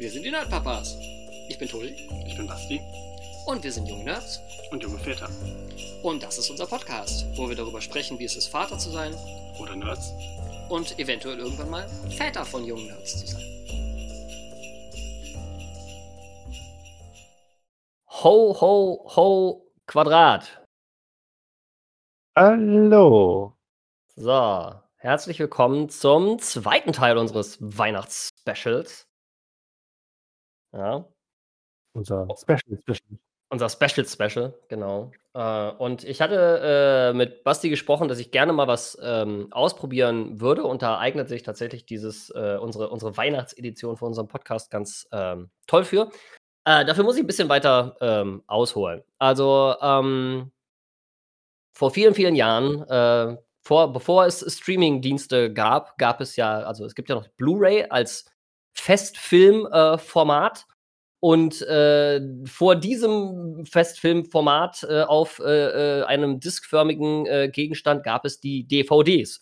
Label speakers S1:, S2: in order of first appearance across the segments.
S1: Wir sind die Nerdpapas. Ich bin Tulli.
S2: Ich bin Basti.
S1: Und wir sind junge Nerds.
S2: Und junge Väter.
S1: Und das ist unser Podcast, wo wir darüber sprechen, wie es ist, Vater zu sein.
S2: Oder Nerds.
S1: Und eventuell irgendwann mal Väter von jungen Nerds zu sein. Ho, ho, ho, Quadrat.
S3: Hallo.
S1: So, herzlich willkommen zum zweiten Teil unseres Weihnachtsspecials. Ja.
S3: Unser Special Special.
S1: Unser Special Special, genau. Äh, und ich hatte äh, mit Basti gesprochen, dass ich gerne mal was ähm, ausprobieren würde. Und da eignet sich tatsächlich dieses, äh, unsere, unsere Weihnachtsedition für unseren Podcast ganz ähm, toll für. Äh, dafür muss ich ein bisschen weiter ähm, ausholen. Also, ähm, vor vielen, vielen Jahren, äh, vor, bevor es Streaming-Dienste gab, gab es ja, also es gibt ja noch Blu-ray als Festfilmformat. und äh, vor diesem Festfilmformat äh, auf äh, einem diskförmigen Gegenstand gab es die DVDs.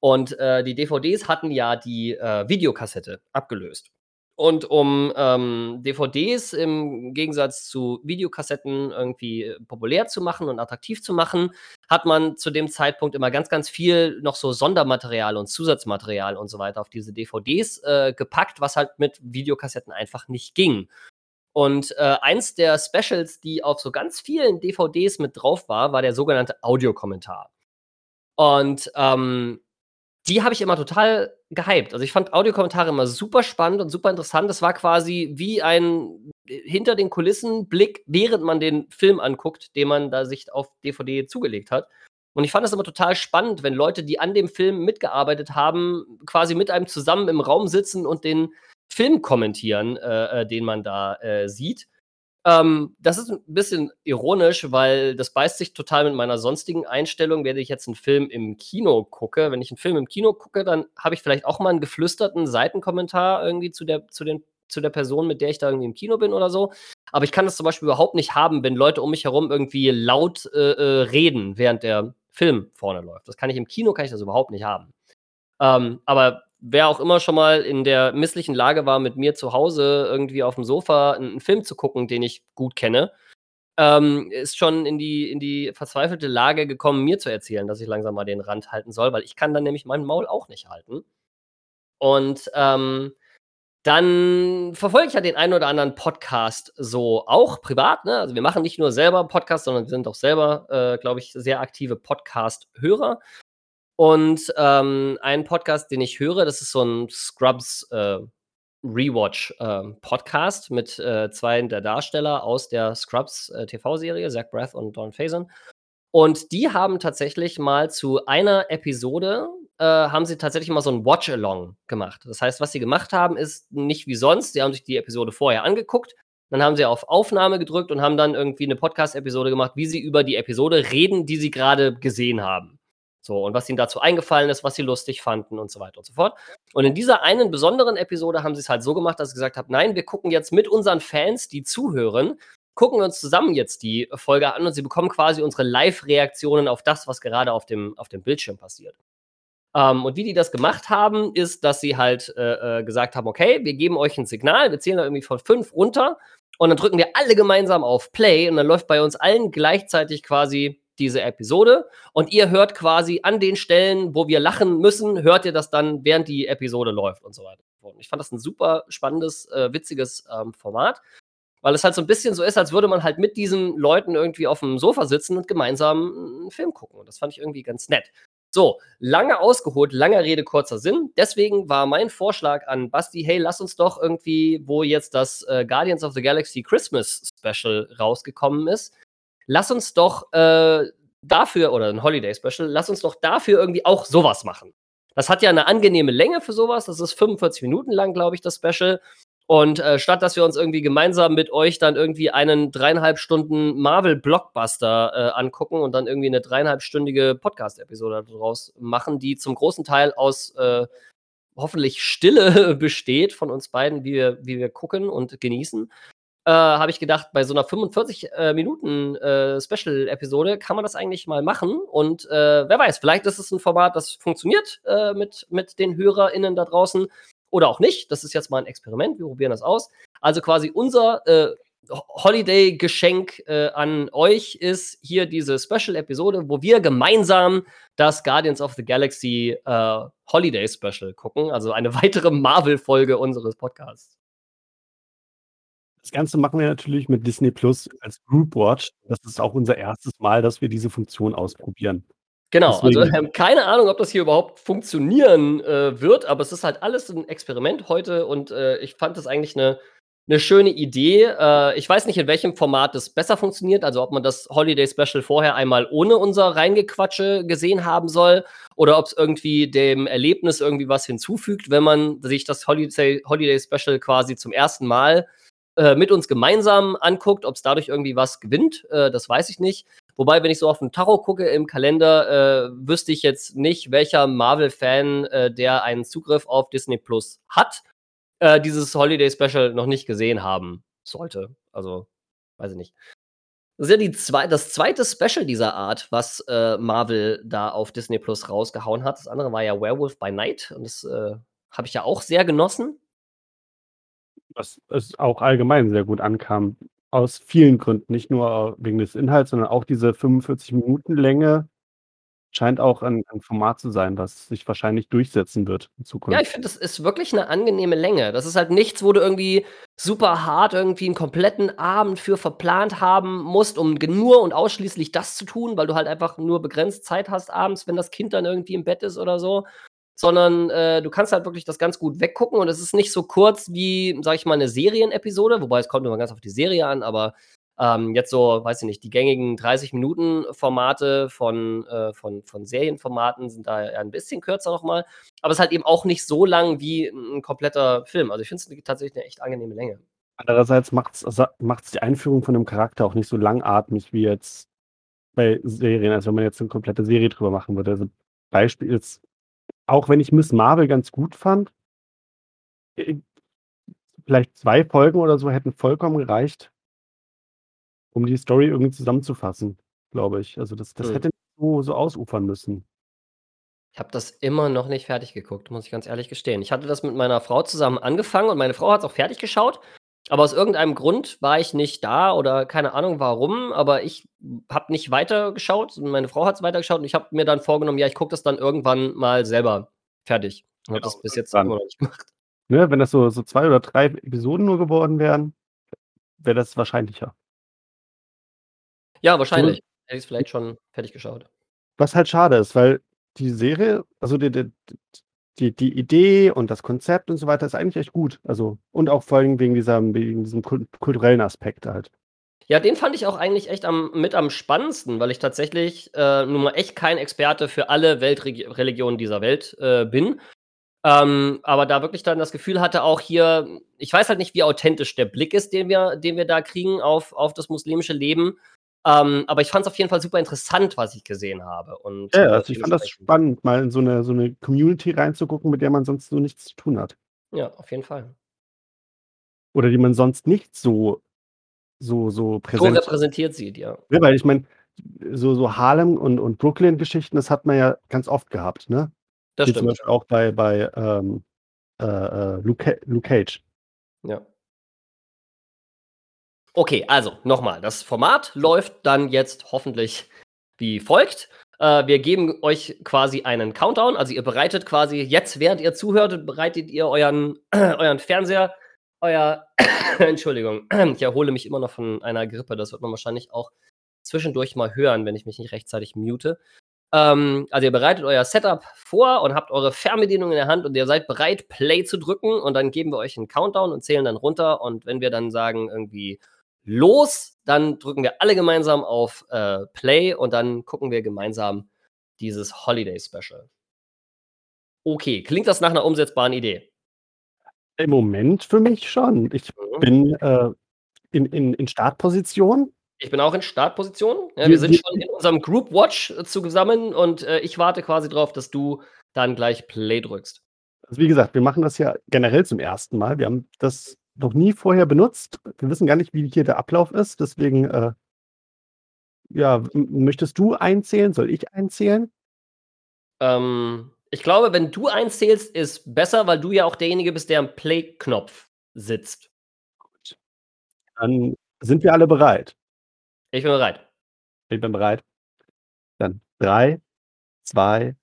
S1: Und die DVDs hatten ja die Videokassette abgelöst. Und um ähm, DVDs im Gegensatz zu Videokassetten irgendwie populär zu machen und attraktiv zu machen, hat man zu dem Zeitpunkt immer ganz, ganz viel noch so Sondermaterial und Zusatzmaterial und so weiter auf diese DVDs äh, gepackt, was halt mit Videokassetten einfach nicht ging. Und äh, eins der Specials, die auf so ganz vielen DVDs mit drauf war, war der sogenannte Audiokommentar. Und ähm, die habe ich immer total gehypt. Also ich fand Audiokommentare immer super spannend und super interessant. Das war quasi wie ein äh, hinter den Kulissen Blick, während man den Film anguckt, den man da sich auf DVD zugelegt hat. Und ich fand das immer total spannend, wenn Leute, die an dem Film mitgearbeitet haben, quasi mit einem zusammen im Raum sitzen und den Film kommentieren, äh, äh den man da äh, sieht. Ähm, das ist ein bisschen ironisch, weil das beißt sich total mit meiner sonstigen Einstellung. Wenn ich jetzt einen Film im Kino gucke, wenn ich einen Film im Kino gucke, dann habe ich vielleicht auch mal einen geflüsterten Seitenkommentar irgendwie zu der, zu, den, zu der Person, mit der ich da irgendwie im Kino bin oder so. Aber ich kann das zum Beispiel überhaupt nicht haben, wenn Leute um mich herum irgendwie laut äh, äh, reden, während der Film vorne läuft. Das kann ich im Kino, kann ich das überhaupt nicht haben. Ähm, aber wer auch immer schon mal in der misslichen Lage war, mit mir zu Hause irgendwie auf dem Sofa einen Film zu gucken, den ich gut kenne, ähm, ist schon in die, in die verzweifelte Lage gekommen, mir zu erzählen, dass ich langsam mal den Rand halten soll, weil ich kann dann nämlich meinen Maul auch nicht halten. Und ähm, dann verfolge ich ja den einen oder anderen Podcast so auch privat. Ne? Also wir machen nicht nur selber Podcasts, sondern wir sind auch selber, äh, glaube ich, sehr aktive Podcast-Hörer. Und ähm, ein Podcast, den ich höre, das ist so ein Scrubs äh, Rewatch äh, Podcast mit äh, zwei der Darsteller aus der Scrubs äh, TV-Serie, Zach Braff und Don Faison. Und die haben tatsächlich mal zu einer Episode, äh, haben sie tatsächlich mal so ein Watch-Along gemacht. Das heißt, was sie gemacht haben, ist nicht wie sonst. Sie haben sich die Episode vorher angeguckt, dann haben sie auf Aufnahme gedrückt und haben dann irgendwie eine Podcast-Episode gemacht, wie sie über die Episode reden, die sie gerade gesehen haben. So, und was ihnen dazu eingefallen ist, was sie lustig fanden und so weiter und so fort. Und in dieser einen besonderen Episode haben sie es halt so gemacht, dass sie gesagt haben, nein, wir gucken jetzt mit unseren Fans, die zuhören, gucken uns zusammen jetzt die Folge an und sie bekommen quasi unsere Live-Reaktionen auf das, was gerade auf dem, auf dem Bildschirm passiert. Ähm, und wie die das gemacht haben, ist, dass sie halt äh, äh, gesagt haben, okay, wir geben euch ein Signal, wir zählen da irgendwie von fünf runter und dann drücken wir alle gemeinsam auf Play und dann läuft bei uns allen gleichzeitig quasi diese Episode und ihr hört quasi an den Stellen, wo wir lachen müssen, hört ihr das dann, während die Episode läuft und so weiter. Und ich fand das ein super spannendes, äh, witziges ähm, Format, weil es halt so ein bisschen so ist, als würde man halt mit diesen Leuten irgendwie auf dem Sofa sitzen und gemeinsam einen Film gucken. Und das fand ich irgendwie ganz nett. So, lange ausgeholt, langer Rede, kurzer Sinn. Deswegen war mein Vorschlag an Basti, hey, lass uns doch irgendwie, wo jetzt das äh, Guardians of the Galaxy Christmas Special rausgekommen ist, lass uns doch äh, dafür, oder ein Holiday Special, lass uns doch dafür irgendwie auch sowas machen. Das hat ja eine angenehme Länge für sowas. Das ist 45 Minuten lang, glaube ich, das Special. Und äh, statt dass wir uns irgendwie gemeinsam mit euch dann irgendwie einen dreieinhalb Stunden Marvel-Blockbuster äh, angucken und dann irgendwie eine dreieinhalbstündige Podcast-Episode daraus machen, die zum großen Teil aus äh, hoffentlich Stille besteht von uns beiden, wie wir, wie wir gucken und genießen, äh, habe ich gedacht, bei so einer 45 äh, Minuten äh, kann man das eigentlich mal machen. Und äh, wer weiß, vielleicht ist es ein Format, das funktioniert äh, mit, mit den HörerInnen da draußen. oder auch nicht. Das ist jetzt mal ein Experiment. Wir probieren das aus. Also quasi unser äh, Holiday-Geschenk äh, an euch ist hier diese Special-Episode, wo wir gemeinsam das Guardians of the Galaxy äh, Holiday-Special gucken. Also eine weitere Marvel-Folge unseres Podcasts.
S3: Das Ganze machen wir natürlich mit Disney Plus als Group Watch. Das ist auch unser erstes Mal, dass wir diese Funktion ausprobieren.
S1: Genau, also wir haben keine Ahnung, ob das hier überhaupt funktionieren äh, wird, aber es ist halt alles ein Experiment heute und äh, ich fand das eigentlich eine eine schöne Idee. Äh, ich weiß nicht, in welchem Format das besser funktioniert, also ob man das Holiday Special vorher einmal ohne unser Reingequatsche gesehen haben soll oder ob es irgendwie dem Erlebnis irgendwie was hinzufügt, wenn man sich das Holiday, Holiday Special quasi zum ersten Mal äh, mit uns gemeinsam anguckt, ob es dadurch irgendwie was gewinnt, äh, das weiß ich nicht. Wobei, wenn ich so auf den Tacho gucke im Kalender, äh, wüsste ich jetzt nicht, welcher Marvel-Fan, äh, der einen Zugriff auf Disney Plus hat äh, dieses Holiday Special noch nicht gesehen haben sollte. Also, weiß ich nicht. Das ist ja zwei, das zweite Special dieser Art, was äh, Marvel da auf Disney Plus rausgehauen hat. Das andere war ja Werewolf by Night und das äh, habe ich ja auch sehr genossen.
S3: Was es auch allgemein sehr gut ankam. Aus vielen Gründen. Nicht nur wegen des Inhalts, sondern auch diese 45 Minuten Länge Scheint auch ein 'n Format zu sein, was sich wahrscheinlich durchsetzen wird in
S1: Ja, ich finde, das ist wirklich 'ne angenehme Länge. Das ist halt nichts, wo du irgendwie super hart irgendwie 'n kompletten Abend für verplant haben musst, um nur und ausschließlich das zu tun, weil du halt einfach nur begrenzt Zeit hast abends, wenn das Kind dann irgendwie im Bett ist oder so. Sondern, äh, du kannst halt wirklich das ganz gut weggucken und es ist nicht so kurz wie, sage ich mal, 'ne Serienepisode, wobei es kommt immer ganz auf die Serie an, aber ähm, jetzt so, weiß ich nicht, die gängigen 30-Minuten-Formate von, äh, von, von Serienformaten sind da ein bisschen kürzer nochmal. Aber es ist halt eben auch nicht so lang wie ein kompletter Film. Also ich finde es tatsächlich eine echt angenehme Länge.
S3: Andererseits macht es die Einführung von einem Charakter auch nicht so langatmig wie jetzt bei Serien, als wenn man jetzt eine komplette Serie drüber machen würde. Also Beispiel ist, auch wenn ich Miss Marvel ganz gut fand, äh, vielleicht zwei Folgen oder so hätten vollkommen gereicht, um die Story irgendwie zusammenzufassen, glaube ich. Also das das Mhm. hätte nicht so so ausufern müssen.
S1: Ich habe das immer noch nicht fertig geguckt, muss ich ganz ehrlich gestehen. Ich hatte das mit meiner Frau zusammen angefangen und meine Frau hat es auch fertig geschaut, aber aus irgendeinem Grund war ich nicht da oder keine Ahnung warum, aber ich habe nicht weitergeschaut und meine Frau hat es weitergeschaut und ich habe mir dann vorgenommen, ja, ich gucke das dann irgendwann mal selber fertig und habe
S3: Genau,
S1: das bis jetzt immer noch nicht gemacht.
S3: Ne, wenn das so so 2 oder 3 Episoden nur geworden wären, wäre das wahrscheinlicher.
S1: Ja, wahrscheinlich. Hätte ich's vielleicht schon fertig geschaut.
S3: Was halt schade ist, weil die Serie also die die die die Idee und das Konzept und so weiter ist eigentlich echt gut. Also und auch vor allem wegen dieser wegen diesem kulturellen Aspekt halt.
S1: Ja, den fand ich auch eigentlich echt am mit am spannendsten, weil ich tatsächlich, äh, nun mal echt kein Experte für alle Weltreligionen dieser Welt, äh, bin. Ähm, aber da wirklich dann das Gefühl hatte auch hier ich weiß halt nicht, wie authentisch der Blick ist, den wir den wir da kriegen auf auf das muslimische Leben. Ähm, aber ich fand es auf jeden Fall super interessant, was ich gesehen habe. Und,
S3: ja, äh, also ich fand das spannend, mal in so eine so 'ne Community reinzugucken, mit der man sonst so nichts zu tun hat.
S1: Ja, auf jeden Fall.
S3: Oder die man sonst nicht so so so präsent
S1: so repräsentiert sieht, ja.
S3: Ja, weil ich meine, so so Harlem und und Brooklyn-Geschichten, das hat man ja ganz oft gehabt, ne?
S1: Das
S3: Wie
S1: stimmt.
S3: zum Beispiel auch bei bei, ähm, äh, äh, Luke Luke Cage.
S1: Ja. Okay, also nochmal. Das Format läuft dann jetzt hoffentlich wie folgt. Äh, wir geben euch quasi einen Countdown. Also ihr bereitet quasi jetzt, während ihr zuhört, bereitet ihr euren, euren Fernseher, euer Entschuldigung, ich erhole mich immer noch von einer Grippe. Das wird man wahrscheinlich auch zwischendurch mal hören, wenn ich mich nicht rechtzeitig mute. Ähm, also ihr bereitet euer Setup vor und habt eure Fernbedienung in der Hand und ihr seid bereit, Play zu drücken und dann geben wir euch einen Countdown und zählen dann runter und wenn wir dann sagen irgendwie los. Dann drücken wir alle gemeinsam auf äh, Play und dann gucken wir gemeinsam dieses Holiday Special. Okay, klingt das nach einer umsetzbaren Idee?
S3: Im Moment für mich schon. Ich mhm. bin äh, in, in, in Startposition.
S1: Ich bin auch in Startposition. Ja, wir sind schon in unserem Group Watch äh, zusammen und äh, ich warte quasi darauf, dass du dann gleich Play drückst.
S3: Also wie gesagt, wir machen das ja generell zum ersten Mal. Wir haben das noch nie vorher benutzt. Wir wissen gar nicht, wie hier der Ablauf ist. Deswegen, äh, ja, möchtest du einzählen? Soll ich einzählen?
S1: Ähm, Ich glaube, wenn du eins zählst, ist besser, weil du ja auch derjenige bist, der am Play-Knopf sitzt.
S3: Gut. Dann sind wir alle bereit.
S1: Ich bin bereit.
S3: Ich bin bereit. Dann 3, 2,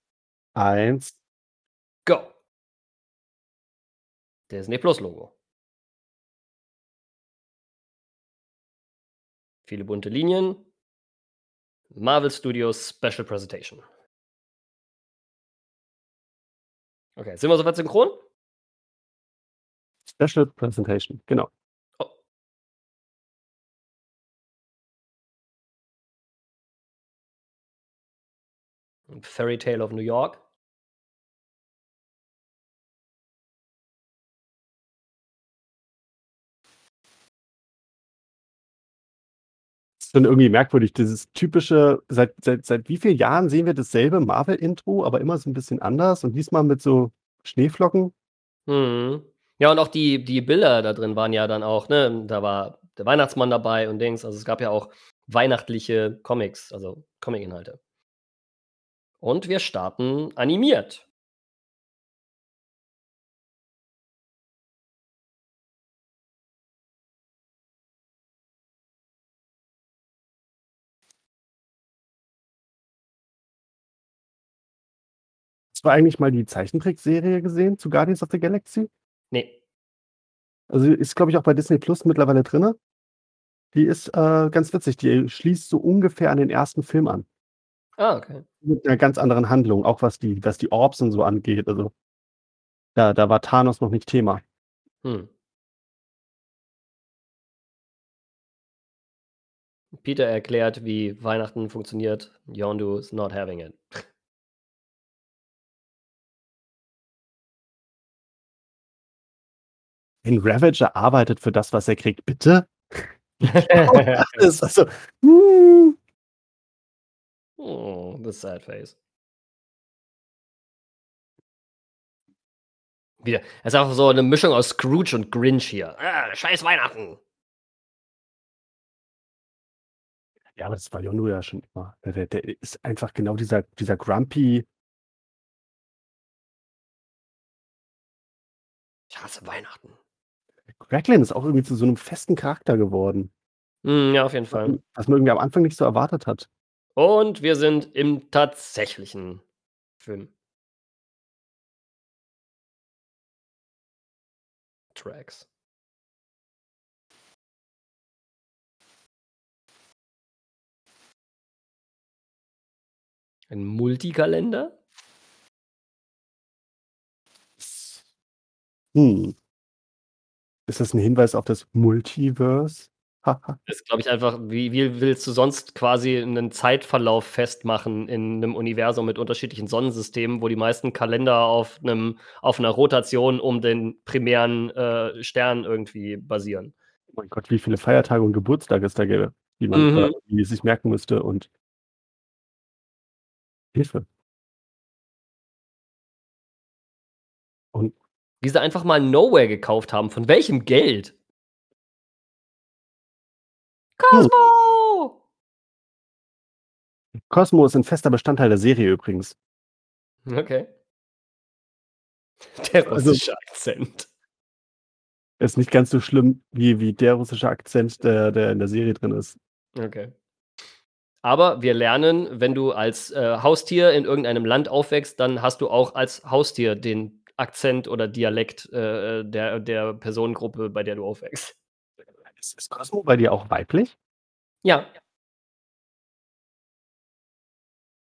S3: 1.
S1: Go. Disney Plus Logo. Viele bunte Linien. Marvel Studios Special Presentation. Okay, sind wir soweit synchron?
S3: Special Presentation, genau.
S1: Oh. Fairy Tale of New York.
S3: Schon irgendwie merkwürdig, dieses typische, seit, seit, seit wie vielen Jahren sehen wir dasselbe Marvel-Intro, aber immer so ein bisschen anders und diesmal mit so Schneeflocken.
S1: Mhm. Ja, und auch die, die Bilder da drin waren ja dann auch, ne, da war der Weihnachtsmann dabei und Dings. Also es gab ja auch weihnachtliche Comics, also Comic-Inhalte. Und wir starten animiert.
S3: Hast du eigentlich mal die Zeichentrickserie gesehen zu Guardians of the Galaxy?
S1: Nee.
S3: Also ist, glaube ich, auch bei Disney Plus mittlerweile drin. Die ist äh, ganz witzig. Die schließt so ungefähr an den ersten Film an.
S1: Ah, okay.
S3: Mit einer ganz anderen Handlung, auch was die, was die Orbs und so angeht. Also da, da war Thanos noch nicht Thema.
S1: Hm. Peter erklärt, wie Weihnachten funktioniert. Yondu is not having it.
S3: Ein Ravager arbeitet für das, was er kriegt. Bitte? das ist also. Uh.
S1: Oh, the sad face. Wieder. Es ist auch so eine Mischung aus Scrooge und Grinch hier. Ah, scheiß Weihnachten.
S3: Ja, aber das war Yondu ja schon immer. Der, der, der ist einfach genau dieser, dieser grumpy.
S1: Ich hasse Weihnachten.
S3: Cracklin ist auch irgendwie zu so einem festen Charakter geworden.
S1: Hm, ja, auf jeden Fall.
S3: Was man irgendwie am Anfang nicht so erwartet hat.
S1: Und wir sind im tatsächlichen Film. Tracks. Ein Multikalender?
S3: Hm. Ist das ein Hinweis auf das Multiverse? Haha.
S1: Ist, glaube ich, einfach, wie, wie willst du sonst quasi einen Zeitverlauf festmachen in einem Universum mit unterschiedlichen Sonnensystemen, wo die meisten Kalender auf, einem, auf einer Rotation um den primären äh, Stern irgendwie basieren?
S3: Oh mein Gott, wie viele Feiertage und Geburtstage es da gäbe, die man
S1: Mhm.
S3: äh, die sich merken müsste und Hilfe.
S1: Wie sie einfach mal Nowhere gekauft haben. Von welchem Geld?
S3: Hm.
S1: Cosmo!
S3: Cosmo ist ein fester Bestandteil der Serie übrigens.
S1: Okay. Der
S3: Also-
S1: russische Akzent.
S3: Ist nicht ganz so schlimm wie, wie der russische Akzent, der, der in der Serie drin ist.
S1: Okay. Aber wir lernen, wenn du als äh, Haustier in irgendeinem Land aufwächst, dann hast du auch als Haustier den Akzent oder Dialekt äh, der, der Personengruppe, bei der du aufwächst.
S3: Ist, Cosmo bei dir auch weiblich?
S1: Ja.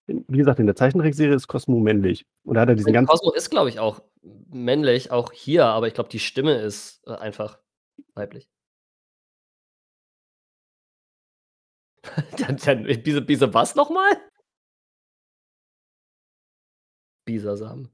S3: Wie gesagt, in der Zeichentrickserie ist Cosmo männlich. Oder hat er diesen ganzen.
S1: Cosmo ist, glaube ich, auch männlich, auch hier, aber ich glaube, die Stimme ist äh, einfach weiblich. dann, dann, Biese, Biese was nochmal? Bisasam.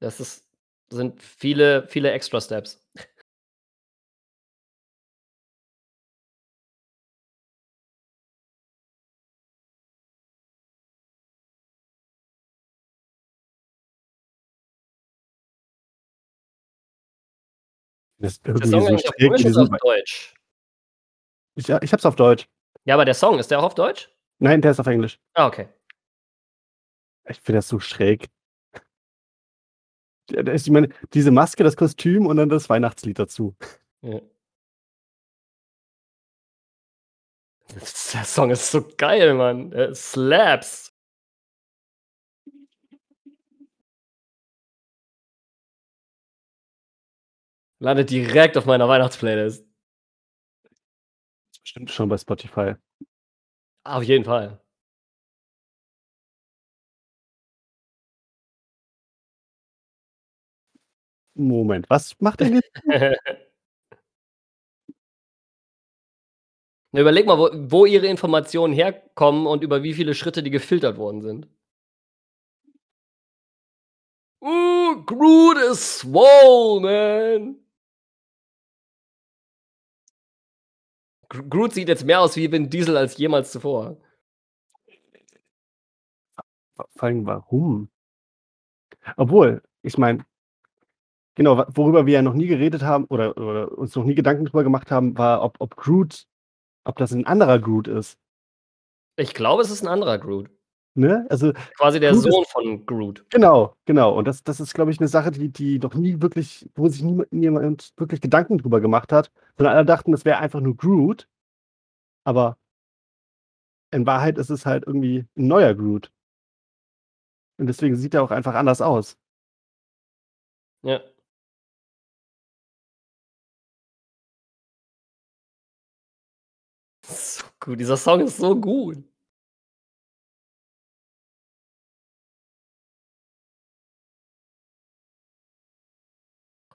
S1: Das ist, sind viele, viele Extra Steps.
S3: Das ist
S1: Ist der
S3: irgendwie
S1: Song
S3: so
S1: eigentlich auf
S3: schräg
S1: Englisch auf Deutsch?
S3: Ich ja, ich habe es auf Deutsch.
S1: Ja, aber der Song, ist der auch auf Deutsch?
S3: Nein, der ist auf Englisch.
S1: Ah, okay.
S3: Ich finde das so schräg. Da ist ich meine, diese Maske, das Kostüm und dann das Weihnachtslied dazu.
S1: Ja. Der Song ist so geil, Mann. Der slaps. Landet direkt auf meiner Weihnachtsplaylist.
S3: Ist bestimmt schon bei Spotify.
S1: Auf jeden Fall.
S3: Moment, was macht denn jetzt
S1: Na, überleg mal, wo wo ihre Informationen herkommen und über wie viele Schritte die gefiltert worden sind. Oh, Groot is swole, man. Gr Groot sieht jetzt mehr aus wie Vin Diesel als jemals zuvor.
S3: Vor allem warum? Obwohl, ich meine genau, worüber wir ja noch nie geredet haben oder oder uns noch nie Gedanken drüber gemacht haben, war, ob ob Groot ob das 'n anderer Groot ist.
S1: Ich glaube, es ist 'n anderer Groot.
S3: Ne? Also,
S1: Quasi der
S3: Groot ist
S1: Sohn von Groot.
S3: Genau, genau. Und das das ist, glaube ich, 'ne Sache, die die noch nie wirklich wo sich niema niemand wirklich Gedanken drüber gemacht hat, sondern alle dachten, das wäre einfach nur Groot. Aber in Wahrheit ist es halt irgendwie 'n neuer Groot. Und deswegen sieht er auch einfach anders aus.
S1: Ja. Gut, dieser Song ist so gut.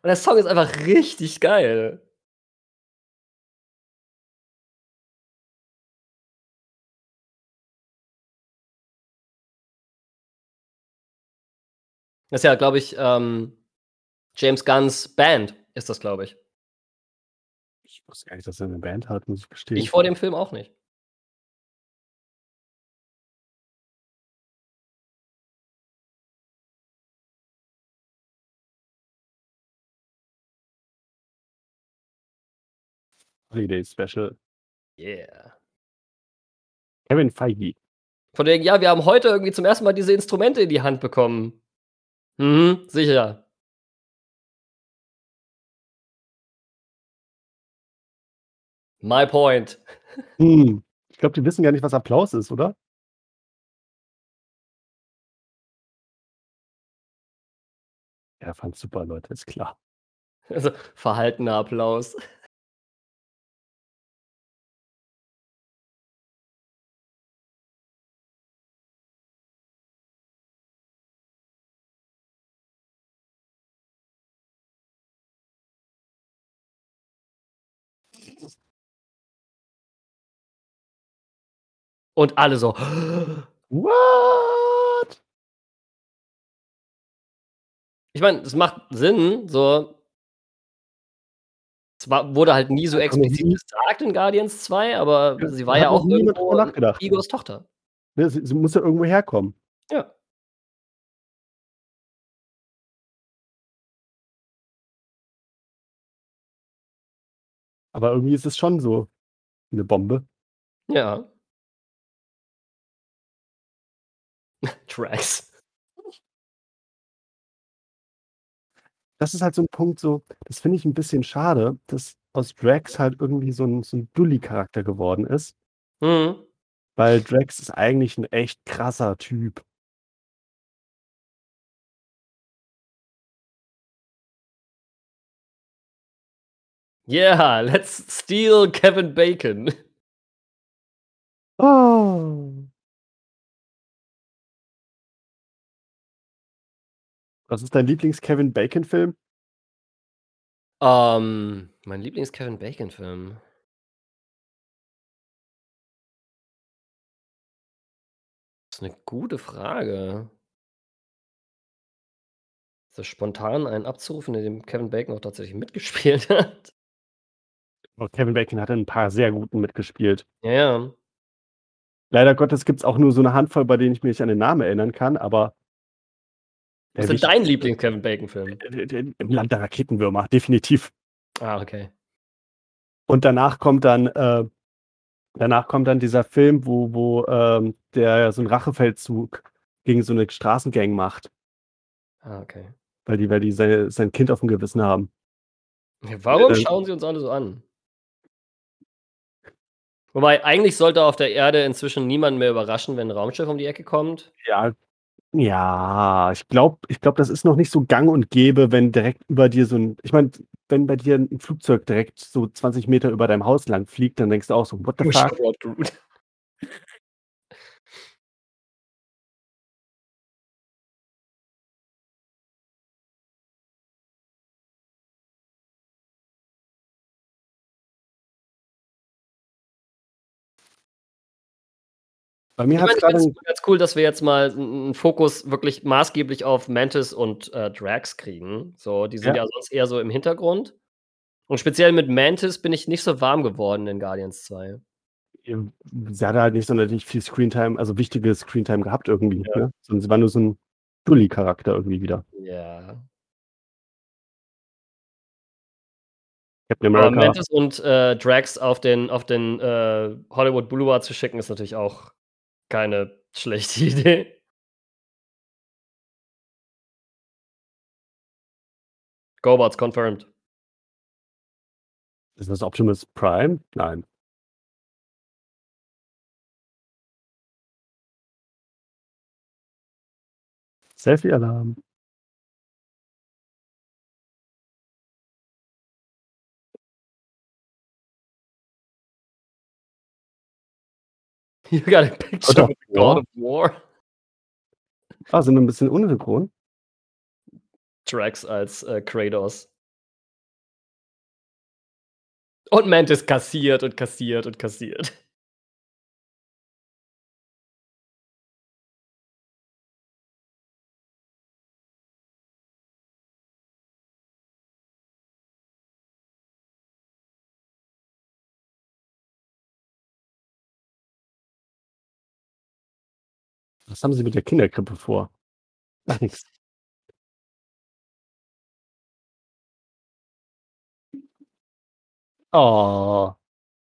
S1: Und der Song ist einfach richtig geil. Das ist ja, glaube ich, ähm, James Gunns Band ist das, glaube ich.
S3: Ich wusste gar nicht, dass er 'ne Band hat, muss ich gestehen.
S1: Ich vor dem Film auch nicht.
S3: Holiday Special.
S1: Yeah.
S3: Kevin Feige.
S1: Von wegen: „Ja, wir haben heute irgendwie zum 1. Mal diese Instrumente in die Hand bekommen.“ Mhm, sicher. My point.
S3: Hm. Ich glaube, die wissen gar nicht, was Applaus ist, oder? Er fand's super, Leute, ist klar.
S1: Also, verhaltener Applaus. Und alle so:
S3: What?
S1: Ich meine, es macht Sinn, so es war wurde halt nie so explizit gesagt in Guardians 2, aber
S3: Ja,
S1: sie war ja auch irgendwo
S3: nachgedacht.
S1: Igors Tochter.
S3: Ne, sie sie muss ja irgendwo herkommen.
S1: Ja.
S3: Aber irgendwie ist es schon so 'ne Bombe.
S1: Ja. Drax.
S3: Das ist halt so 'n Punkt so, das finde ich 'n bisschen schade, dass aus Drax halt irgendwie so 'n so 'n Dully-Charakter geworden ist.
S1: Mhm.
S3: Weil Drax ist eigentlich 'n echt krasser Typ.
S1: Yeah, let's steal Kevin Bacon.
S3: Oh. Was ist dein Lieblings-Kevin-Bacon-Film?
S1: Ähm, mein Lieblings-Kevin-Bacon-Film? Ist 'ne gute Frage. So spontan einen abzurufen, in dem Kevin Bacon auch tatsächlich mitgespielt hat.
S3: Oh, Kevin Bacon hat in 'n paar sehr guten mitgespielt.
S1: Ja, ja.
S3: Leider Gottes gibt's auch nur so 'ne Handvoll, bei denen ich mich an den Namen erinnern kann, aber
S1: Was ist denn dein
S3: wichtigste
S1: Lieblings-Kevin-Bacon-Film?
S3: Äh, d d „Im Land der Raketenwürmer“, definitiv.
S1: Ah, okay.
S3: Und danach kommt dann äh, danach kommt dann dieser Film, wo wo, ähm, der so 'n Rachefeldzug gegen so 'ne Straßengang macht.
S1: Ah, okay.
S3: Weil die weil die sei sein Kind aufm Gewissen haben.
S1: Ja, warum schauen sie uns alle so an? Wobei, eigentlich sollte auf der Erde inzwischen niemanden mehr überraschen, wenn 'n Raumschiff um die Ecke kommt.
S3: Ja, ja, ich glaube ich glaube, das ist noch nicht so gang und gäbe, wenn direkt über dir so 'n ich meine, wenn bei dir 'n Flugzeug direkt so 20 Meter über deinem Haus lang fliegt, dann denkst du auch so: „What the fuck?“ Bei mir 'n
S1: es ganz cool, dass wir jetzt mal 'n 'n Fokus wirklich maßgeblich auf Mantis und, äh, Drax kriegen. So, die sind
S3: Ja.
S1: ja sonst eher so im Hintergrund. Und speziell mit Mantis bin ich nicht so warm geworden in Guardians 2.
S3: Ähm, sie hatte halt nicht sonderlich viel Screentime, also wichtige Screentime gehabt irgendwie,
S1: Ja.
S3: ne? Sondern sie war nur so 'n Dulli-Charakter irgendwie wieder.
S1: Ja.
S3: Captain America
S1: Mantis und, äh, Drax auf den auf den, äh, Hollywood Boulevard zu schicken, ist natürlich auch keine schlechte Idee. GoBots confirmed.
S3: Ist das Optimus Prime? Nein. Selfie-Alarm.
S1: You got a picture
S3: of
S1: the God of War.
S3: Ah, sind wir 'n bisschen unsynchron?
S1: Drax als, äh, Kratos. Und Mantis kassiert und kassiert und kassiert.
S3: Was haben sie mit der Kinderkrippe vor? Ach, nix. Oh,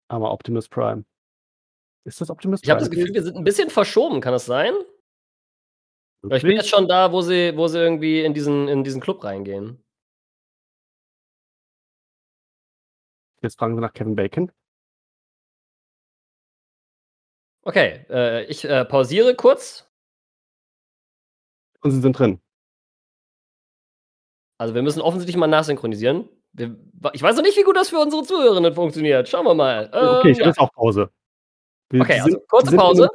S3: armer Optimus Prime. Ist das Optimus
S1: Ich habe
S3: Prime
S1: das Gefühl, wir sind 'n bisschen verschoben, kann das sein? Weil ich bin jetzt schon da, wo sie wo sie irgendwie in diesen in diesen Club reingehen.
S3: Jetzt fragen sie nach Kevin Bacon?
S1: Okay, äh, ich, äh, pausiere kurz.
S3: Und sie sind drin.
S1: Also, wir müssen offensichtlich mal nachsynchronisieren. Wir ich weiß noch nicht, wie gut das für unsere Zuhörenden funktioniert. Schauen wir mal.
S3: Okay,
S1: Ähm,
S3: ich habe
S1: ja.
S3: jetzt auch Pause. Wir
S1: Okay, also
S3: sind die
S1: kurze Pause.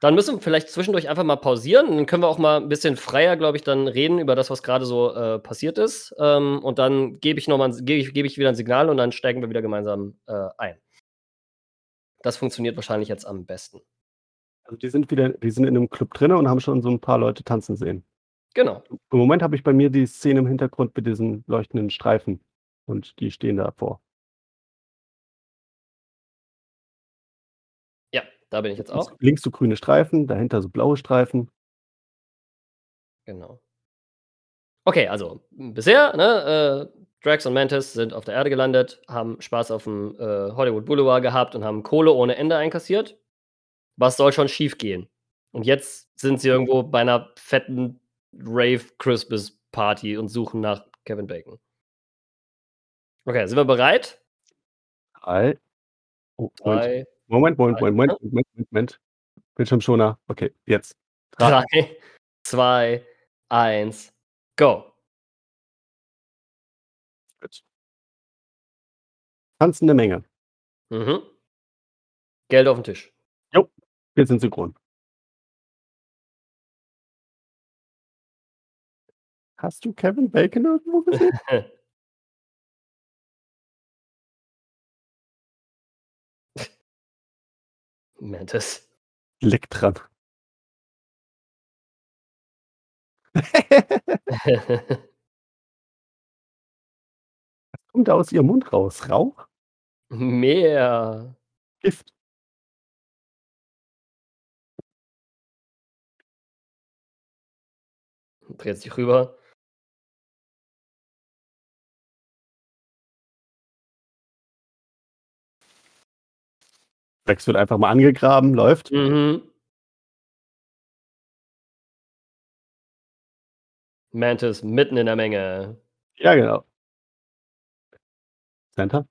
S1: Dann müssen wir vielleicht zwischendurch einfach mal pausieren. Dann können wir auch mal 'n bisschen freier, glaube ich, dann reden über das, was grade so, äh, passiert ist. Ähm, und dann gebe ich noch mal gebe ich gebe ich wieder 'n Signal und dann steigen wir wieder gemeinsam, äh, ein. Das funktioniert wahrscheinlich jetzt am besten.
S3: Also, die sind wieder die sind in 'nem Club drinne und haben schon so 'n paar Leute tanzen sehen.
S1: Genau.
S3: Im Moment habe ich bei mir die Szene im Hintergrund mit diesen leuchtenden Streifen und die stehen davor.
S1: Ja, da bin ich jetzt auch.
S3: links so grüne Streifen, dahinter so blaue Streifen.
S1: Genau. Okay, also, bisher, ne, äh, Drax und Mantis sind auf der Erde gelandet, haben Spaß aufm, äh, Hollywood Boulevard gehabt und haben Kohle ohne Ende einkassiert. Was soll schon schiefgehen? Und jetzt sind sie irgendwo bei 'ner fetten Rave-Christmas-Party und suchen nach Kevin Bacon. Okay, sind wir bereit?
S3: 3 oh, Moment.
S1: 3,
S3: Moment, Moment,
S1: 2,
S3: Moment,
S1: ne?
S3: Moment, Moment. Bildschirmschoner. Okay, jetzt. 3
S1: 3, 2, 1, go.
S3: Gut. Tanzende Menge.
S1: Mhm. Geld aufn Tisch.
S3: Wir sind synchron. Hast du Kevin Bacon irgendwo gesehen?
S1: Mantis.
S3: Leck dran. Was kommt da aus ihrem Mund raus? Rauch?
S1: Mehr.
S3: Gift.
S1: dreht sich rüber.
S3: Rex wird einfach mal angegraben, läuft.
S1: Mhm. Mantis mitten in der Menge.
S3: Ja, genau. Center.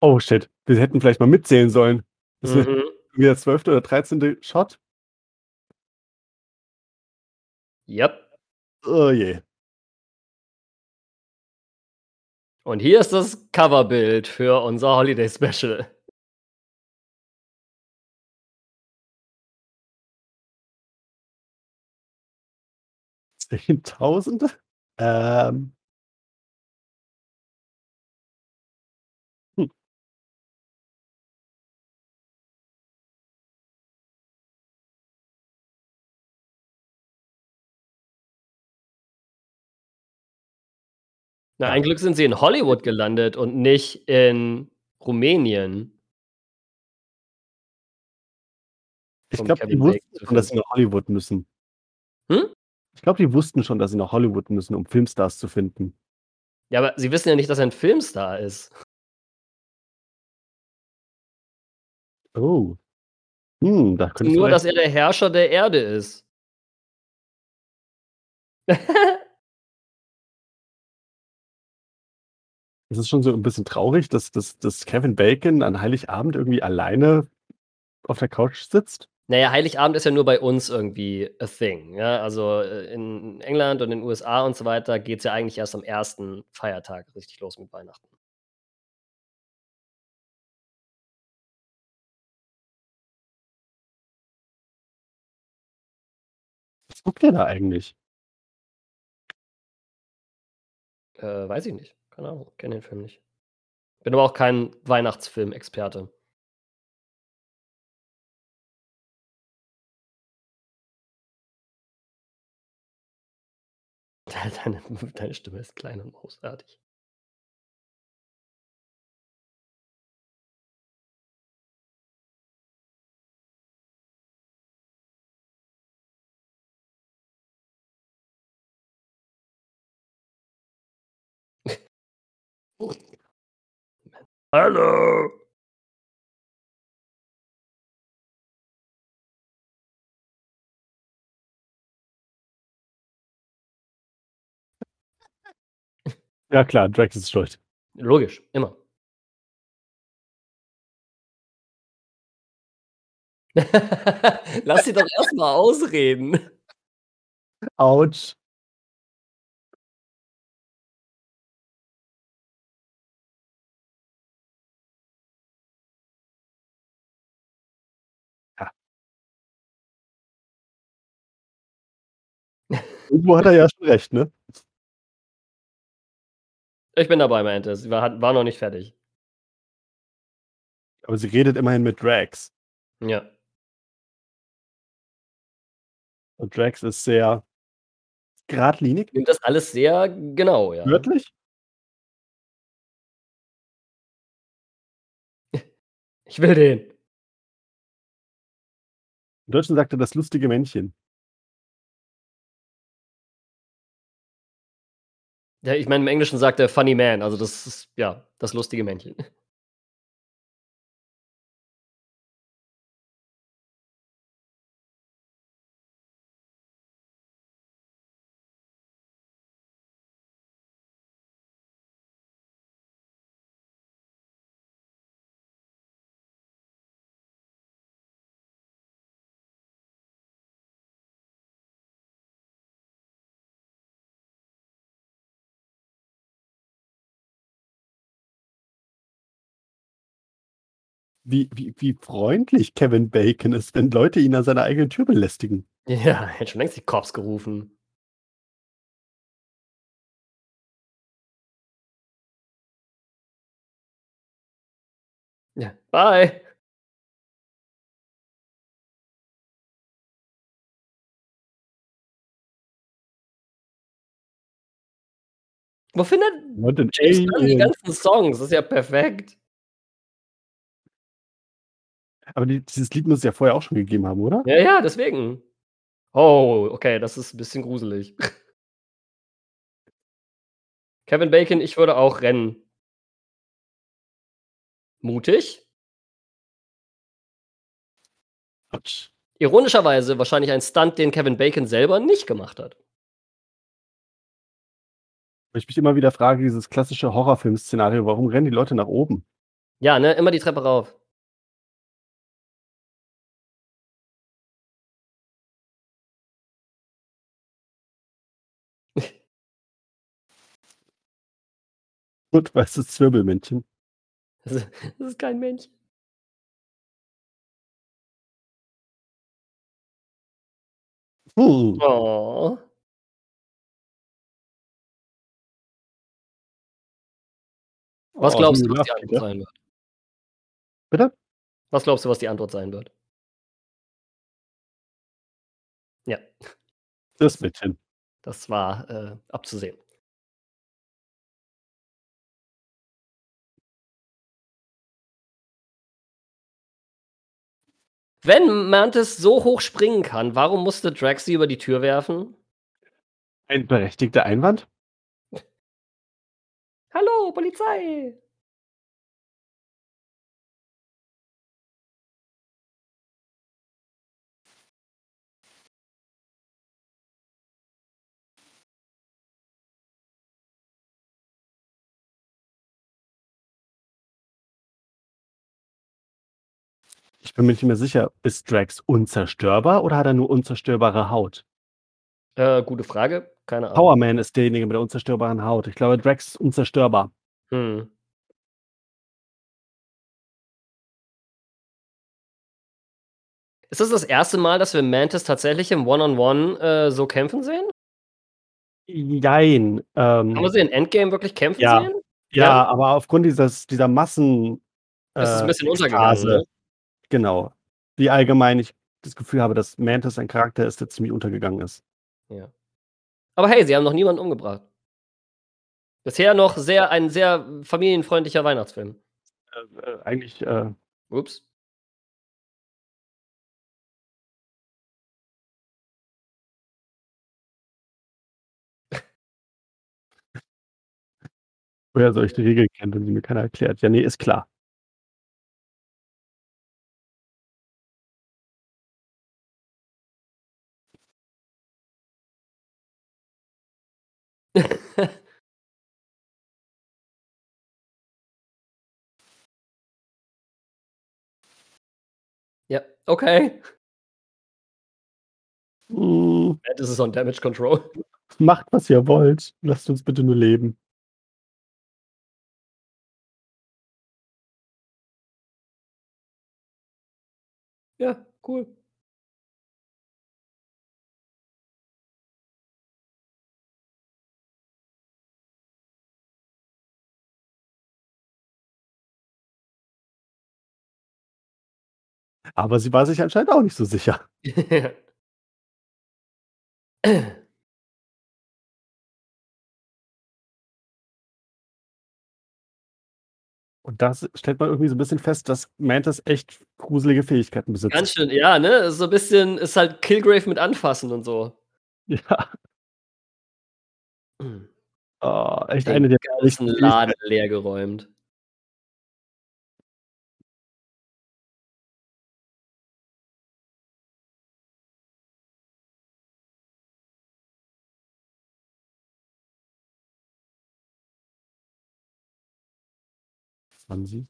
S3: Oh shit, wir hätten vielleicht mal mitzählen sollen. Das
S1: mhm.
S3: ist der 12. oder 13. Shot.
S1: Jap.
S3: Oh je.
S1: Und hier ist das Coverbild für unser Holiday Special.
S3: Zehntausende? Ähm.
S1: Na, ein Glück sind sie in Hollywood gelandet und nicht in Rumänien.
S3: Ich glaube, die wussten schon, dass sie nach Hollywood müssen.
S1: Hm?
S3: Ich glaube, die wussten schon, dass sie nach Hollywood müssen, um Filmstars zu finden.
S1: Ja, aber sie wissen ja nicht, dass er 'n Filmstar ist.
S3: Oh. Hm, da
S1: Nur, dass er der Herrscher der Erde ist.
S3: Es ist schon so 'n bisschen traurig, dass dass dass Kevin Bacon an Heiligabend irgendwie alleine auf der Couch sitzt.
S1: Na ja, Heiligabend ist ja nur bei uns irgendwie a thing, ja? Also, äh, in England und in den USA und so weiter geht's ja eigentlich erst am 1. Feiertag richtig los mit Weihnachten.
S3: Was guckt der da eigentlich?
S1: Äh, weiß ich nicht. Keine Ahnung, kenne den Film nicht. Bin aber auch kein Weihnachtsfilmexperte. Deine deine Stimme ist klein und großartig. Hallo.
S3: Ja klar, Drax ist schuld.
S1: Logisch, immer. Lass sie doch erst mal ausreden.
S3: Autsch. Irgendwo hat er ja schon recht, ne?
S1: Ich bin dabei, Mantis. Wir hat war noch nicht fertig.
S3: Aber sie redet immerhin mit Drax.
S1: Ja.
S3: Und Drax ist sehr geradlinig.
S1: Nimmt das alles sehr genau, ja.
S3: Wörtlich?
S1: Ich will den.
S3: Im Deutschen sagt er das lustige Männchen.
S1: Ja, ich meine, im Englischen sagt er „funny man“, also das ist, ja, das lustige Männchen.
S3: Wie wie wie freundlich Kevin Bacon ist, wenn Leute ihn an seiner eigenen Tür belästigen.
S1: Ja, hätte schon längst die Cops gerufen. Ja, bye. Wo findet
S3: Und 'n
S1: James Gunn die ganzen Songs? Das ist ja perfekt.
S3: Aber dieses Lied muss es ja vorher auch schon gegeben haben, oder?
S1: Ja, ja, deswegen. Oh, okay, das ist ein bisschen gruselig. Kevin Bacon, ich würde auch rennen. Mutig.
S3: Autsch.
S1: Ironischerweise wahrscheinlich ein Stunt, den Kevin Bacon selber nicht gemacht hat.
S3: Ich mich immer wieder frage, dieses klassische Horrorfilm-Szenario, warum rennen die Leute nach oben?
S1: Ja, ne, immer die Treppe rauf.
S3: Und weißes Zwirbelmännchen.
S1: Das ist das ist kein Männchen.
S3: Hm.
S1: Oh. Was
S3: Oh,
S1: glaubst du, was die. Antwort sein wird?
S3: Bitte?
S1: Was glaubst du, was die Antwort sein wird? Ja.
S3: Das Mädchen.
S1: Das war, äh, abzusehen. Wenn Mantis so hoch springen kann, warum musste Drax sie über die Tür werfen?
S3: Ein berechtigter Einwand?
S1: „Hallo, Polizei!“
S3: Ich bin mir nicht mehr sicher, ist Drax unzerstörbar oder hat er nur unzerstörbare Haut?
S1: Äh, gute Frage. Keine Ahnung.
S3: Power Man ist derjenige mit der unzerstörbaren Haut. Ich glaube, Drax ist unzerstörbar.
S1: Mhm. Ist das das erste Mal, dass wir Mantis tatsächlich im One-on-One, äh, so kämpfen sehen?
S3: Jein.
S1: Haben wir
S3: Ähm,
S1: sie in Endgame wirklich kämpfen
S3: ja.
S1: sehen?
S3: ja,
S1: Ja?
S3: aber aufgrund dieses dieser Massen
S1: Das ist 'n
S3: äh,
S1: bisschen untergegangen, ne?
S3: Genau. Wie allgemein ich das Gefühl habe, dass Mantis ein Charakter ist, der ziemlich untergegangen ist.
S1: Ja. Aber hey, sie haben noch niemanden umgebracht. Bisher noch sehr ein sehr familienfreundlicher Weihnachtsfilm.
S3: Äh, äh, eigentlich, äh
S1: Ups.
S3: Woher soll ich die Regeln kennen, wenn sie mir keiner erklärt? Ja, ne, ist klar.
S1: Ja, okay.
S3: Hm.
S1: Mantis ist on Damage Control.
S3: Macht, was ihr wollt. Lasst uns bitte nur leben.
S1: Ja, cool.
S3: Aber sie war sich anscheinend auch nicht so sicher. Und das stellt man irgendwie so 'n bisschen fest, dass Mantis echt gruselige Fähigkeiten besitzt.
S1: Ganz schön, ja, ne? So 'n bisschen ist halt Killgrave mit anfassen und so.
S3: Ja. Oh, echt
S1: Den
S3: eine der
S1: ganzen Laden leergeräumt.
S3: Swansea?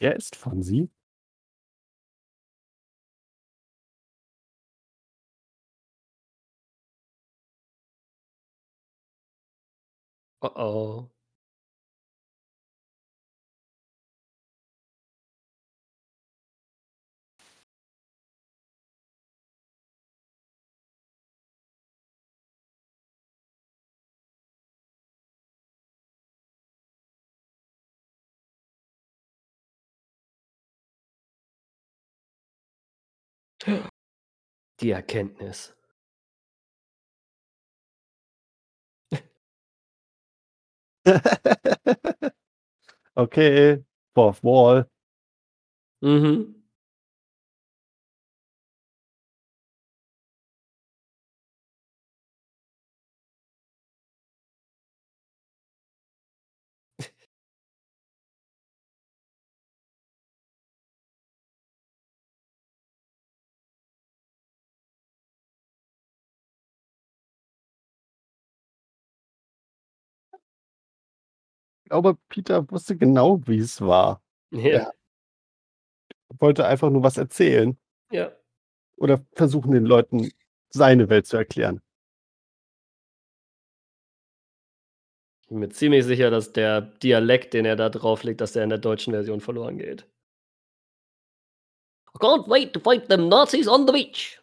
S3: Er ist Fonzie?
S1: Oh, oh. Die Erkenntnis.
S3: Okay, Fourth Wall.
S1: Mhm.
S3: Glaube, Peter wusste genau, wie es war.
S1: Ja.
S3: Er wollte einfach nur was erzählen.
S1: Ja.
S3: Oder versuchen, den Leuten seine Welt zu erklären.
S1: Ich bin mir ziemlich sicher, dass der Dialekt, den er da drauflegt, dass der in der deutschen Version verloren geht. I can't wait to fight them Nazis on the beach.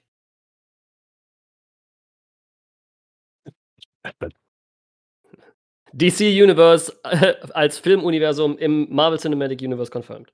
S1: DC Universe äh, als Filmuniversum im Marvel Cinematic Universe confirmed.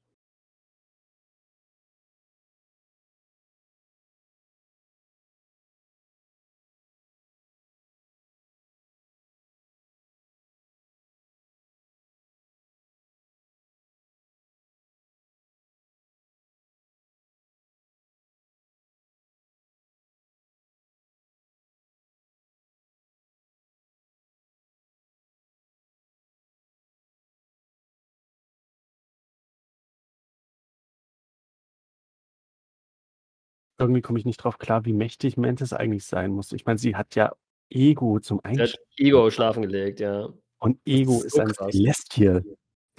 S3: Irgendwie komme ich nicht drauf klar, wie mächtig Mantis eigentlich sein muss. Ich meine, sie hat ja Ego zum
S1: Sie hat
S3: Einschlafen.
S1: Ego schlafen gelegt, ja.
S3: Und Ego
S1: ist
S3: ist
S1: so
S3: ein
S1: krass.
S3: Celestial.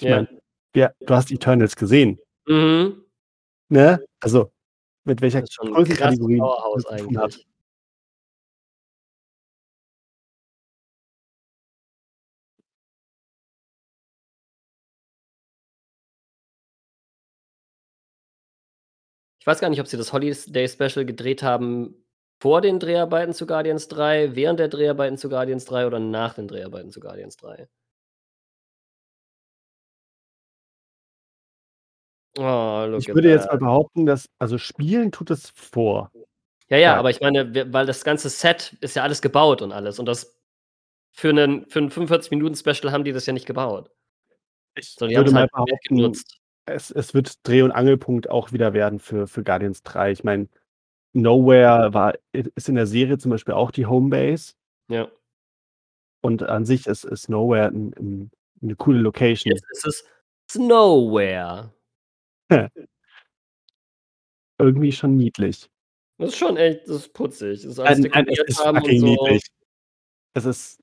S3: Ich
S1: Ja.
S3: meine, wer du hast Eternals gesehen,
S1: Mhm.
S3: ne? Also, mit welcher
S1: Das ist schon 'n krasses
S3: Größenkategorie
S1: Powerhouse
S3: das zu tun hat.
S1: eigentlich. Ich weiß gar nicht, ob sie das Holiday Special gedreht haben vor den Dreharbeiten zu Guardians 3, während der Dreharbeiten zu Guardians 3 oder nach den Dreharbeiten zu Guardians 3. Oh, look
S3: Ich würde jetzt mal
S1: that.
S3: behaupten, dass also, spielen tut es vor.
S1: Ja, ja,
S3: Ja.
S1: aber ich meine, weil das ganze Set ist ja alles gebaut und alles und das für 'nen für 'n 45 Minuten Special haben die das ja nicht gebaut.
S3: Ich
S1: Sondern die
S3: würde
S1: haben's
S3: mal
S1: halt
S3: behaupten,
S1: genutzt.
S3: Es es wird Dreh und Angelpunkt auch wieder werden für für Guardians 3. Ich meine, Nowhere war ist in der Serie zum Beispiel auch die Homebase.
S1: Ja.
S3: Und an sich ist ist Nowhere 'n 'n 'ne coole Location.
S1: Jetzt ist es Snowhere.
S3: Irgendwie schon niedlich.
S1: Das ist schon echt das ist putzig. Das ist alles
S3: Nein, nein, es ist fucking
S1: so.
S3: niedlich. Es ist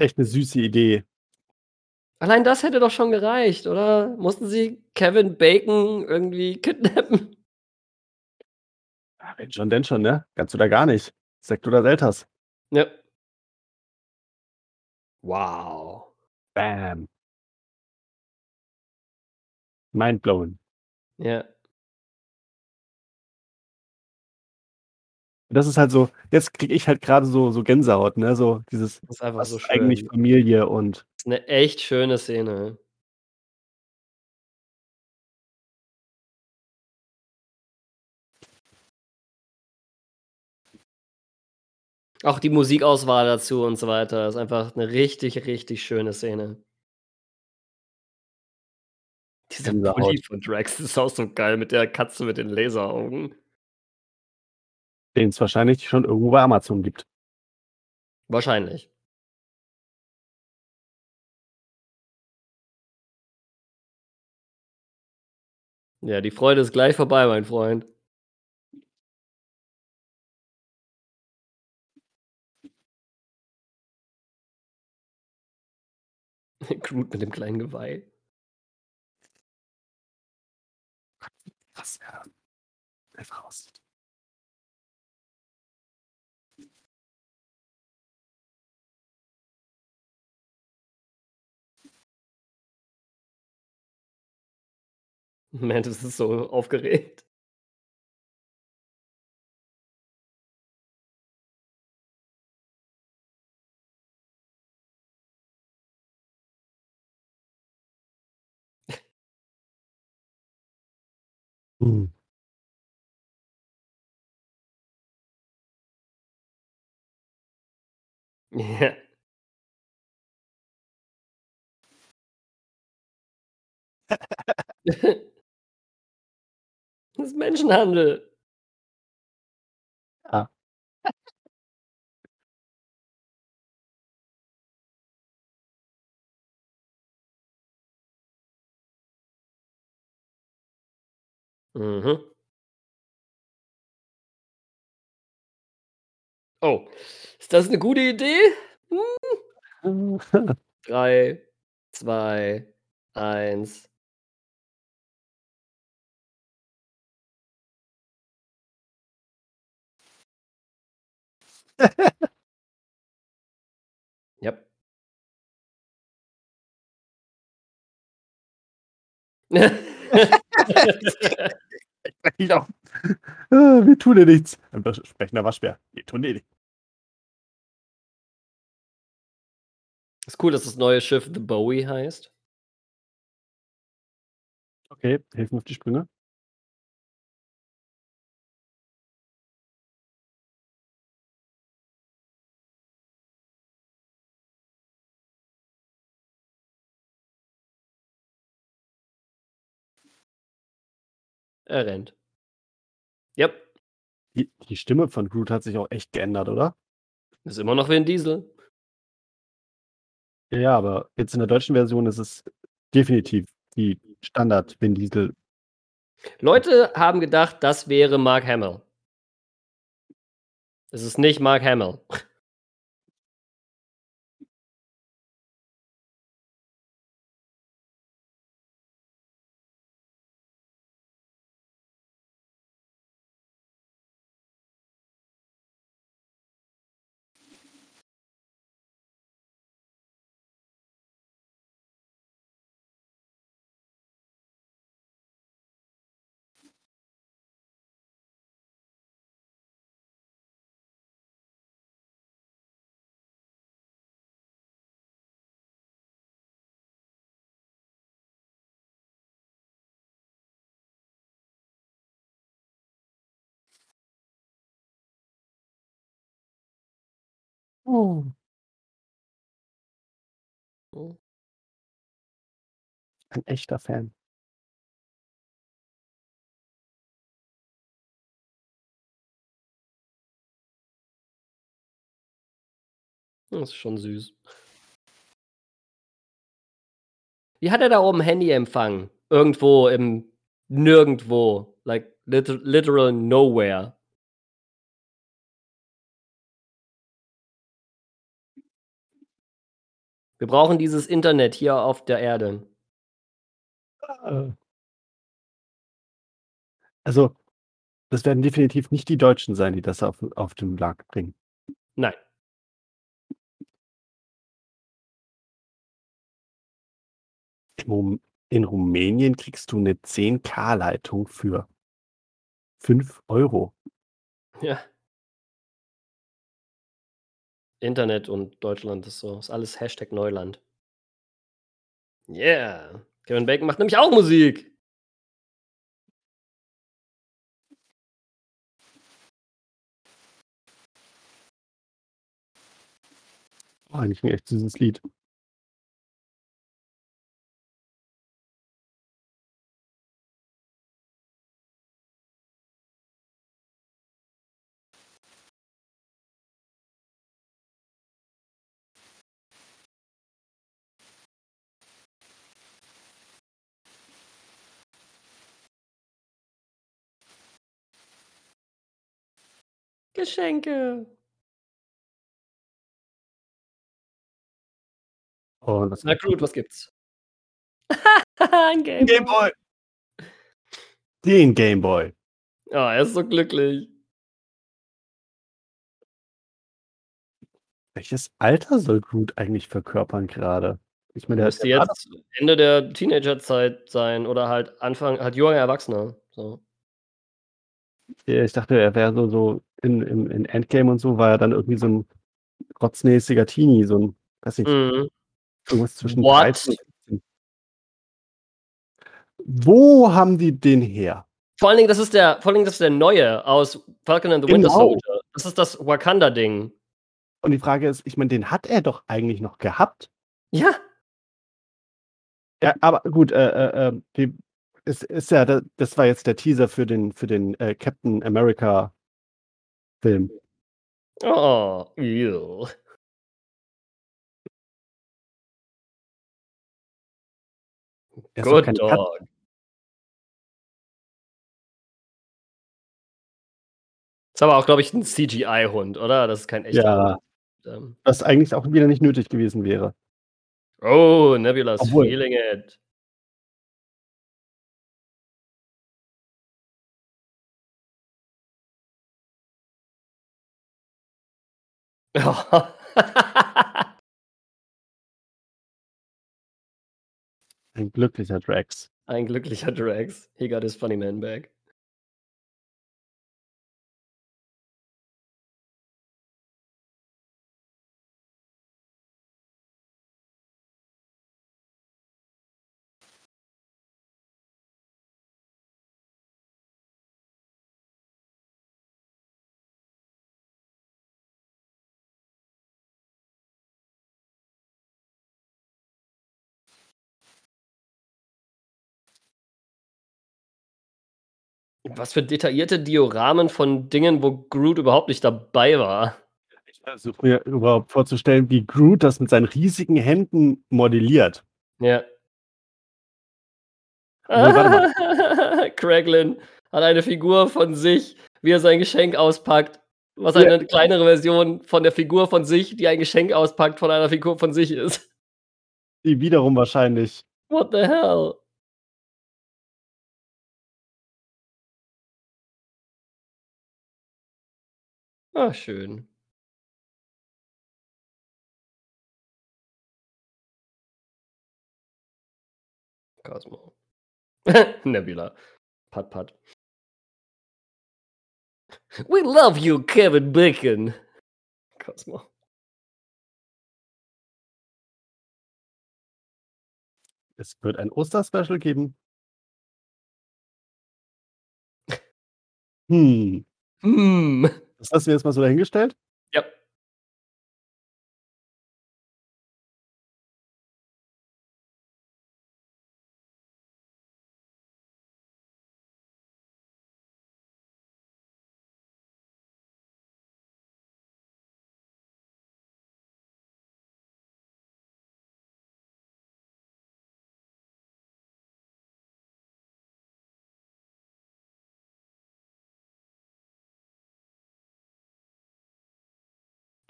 S3: echt 'ne süße Idee.
S1: Allein das hätte doch schon gereicht, oder? Mussten sie Kevin Bacon irgendwie kidnappen?
S3: Ja, wenn schon, denn schon, ne? Ganz oder gar nicht. Sekt oder Selters.
S1: Ja. Wow.
S3: Bam. Mind blown.
S1: Ja.
S3: Das ist halt so jetzt kriege ich halt grade so so Gänsehaut, ne? So dieses
S1: Das ist einfach so
S3: ist eigentlich
S1: schön.
S3: Familie und
S1: Ist 'ne echt schöne Szene. Auch die Musikauswahl dazu und so weiter ist einfach 'ne richtig, richtig schöne Szene. Dieser. Pulli von Drax ist auch so geil mit der Katze mit den Laseraugen.
S3: Den's wahrscheinlich schon irgendwo bei Amazon gibt.
S1: Wahrscheinlich. Ja, die Freude ist gleich vorbei, mein Freund. Groot mit dem kleinen Geweih.
S3: Krass, ja. Einfach aussieht.
S1: Mantis ist so aufgeregt.
S3: Mhm.
S1: Ja. Das ist Menschenhandel.
S3: Ja.
S1: Mhm. Oh, ist das 'ne gute Idee? Hm. 3 2, 1.
S3: Äh, wir tun dir nichts. Ein sprechender Waschbär. Wir tun dir nichts.
S1: Ist cool, dass das neue Schiff The Bowie heißt.
S3: Okay, hilf mir auf die Sprünge.
S1: Er rennt. Jap.
S3: Die die Stimme von Groot hat sich auch echt geändert, oder?
S1: Ist immer noch Vin Diesel.
S3: Ja, aber jetzt in der deutschen Version ist es definitiv die Standard Vin Diesel.
S1: Leute haben gedacht, das wäre Mark Hamill. Es ist nicht Mark Hamill.
S3: Oh.
S1: Oh.
S3: Ein echter Fan.
S1: Das ist schon süß. Wie hat er da oben Handyempfang? Irgendwo im Nirgendwo, like lit literal nowhere. Wir brauchen dieses Internet hier auf der Erde.
S3: Äh. Also, das werden definitiv nicht die Deutschen sein, die das auf auf den Markt bringen.
S1: Nein.
S3: In Rum in Rumänien kriegst du 'ne 10K-Leitung für 5 €.
S1: Ja. Internet und Deutschland ist so ist alles Hashtag Neuland. Yeah. Kevin Bacon macht nämlich auch Musik.
S3: Oh, eigentlich 'n echt süßes Lied.
S1: Geschenke.
S3: Oh, das
S1: Na Groot, was gibt's? Ein Gameboy.
S3: Gameboy. Den Gameboy.
S1: Oh, er ist so glücklich.
S3: Welches Alter soll Groot eigentlich verkörpern grade? Ich meine, der
S1: Müsste jetzt Ende der Teenagerzeit sein oder halt Anfang halt junger Erwachsener, so.
S3: Ja, ich dachte, er wäre so so in im in Endgame und so war er dann irgendwie so 'n rotznäsiger Teenie, so 'n weiß nicht,
S1: Mhm.
S3: irgendwas zwischen
S1: What?
S3: 13 und 17. Wo haben die den her?
S1: Vor allen Dingen, das ist der vor allen Dingen, das ist der Neue aus Falcon and the Winter
S3: Genau.
S1: Soldier. Das ist das Wakanda-Ding.
S3: Und die Frage ist, ich meine, den hat er doch eigentlich noch gehabt.
S1: Ja.
S3: Ja, aber gut, äh, äh, ähm, die es ist ja da das war jetzt der Teaser für den für den, äh, Captain America Film.
S1: Oh, ew. Good dog. Ist aber auch, glaube ich, 'n CGI-Hund, oder? Das ist kein echter
S3: Ja.
S1: Hund. Ähm
S3: Was eigentlich auch wieder nicht nötig gewesen wäre.
S1: Oh, Nebula's
S3: Obwohl
S1: feeling it.
S3: Ein glücklicher Drax.
S1: Ein glücklicher Drax. He got his funny man back. Was für detaillierte Dioramen von Dingen, wo Groot überhaupt nicht dabei war.
S3: Ich versuche mir überhaupt vorzustellen, wie Groot das mit seinen riesigen Händen modelliert.
S1: Ja.
S3: Mal.
S1: Craiglin hat eine Figur von sich, wie er sein Geschenk auspackt, was
S3: Ja.
S1: eine kleinere Version von der Figur von sich, die ein Geschenk auspackt, von einer Figur von sich ist.
S3: Die wiederum wahrscheinlich
S1: What the hell? Ah, schön. Cosmo. Nebula. Pat, pat. We love you, Kevin Bacon. Cosmo.
S3: Es wird ein Osterspecial geben. Hm.
S1: Hm.
S3: Das hast du jetzt mal so dahingestellt?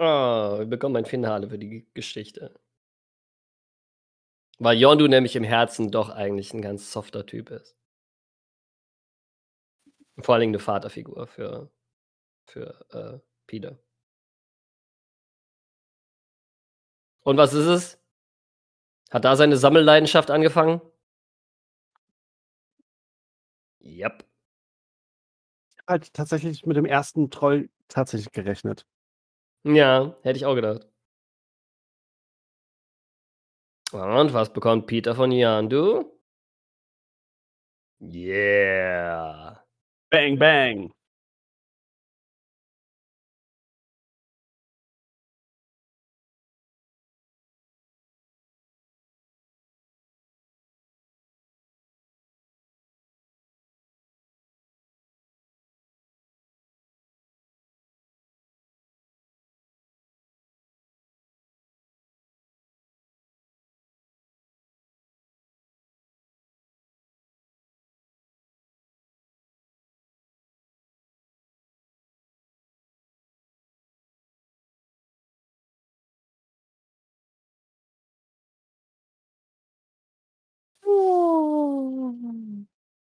S1: Ah, wir bekommen ein Finale für die Geschichte. Weil Yondu nämlich im Herzen doch eigentlich 'n ganz softer Typ ist. Vor allen Dingen 'ne Vaterfigur für für, äh, Peter. Und was ist es? Hat da seine Sammelleidenschaft angefangen?
S3: Habe halt tatsächlich mit dem ersten Troll tatsächlich gerechnet.
S1: Ja, hätte ich auch gedacht. Und was bekommt Peter von Yondu? Yeah.
S3: Bang, bang.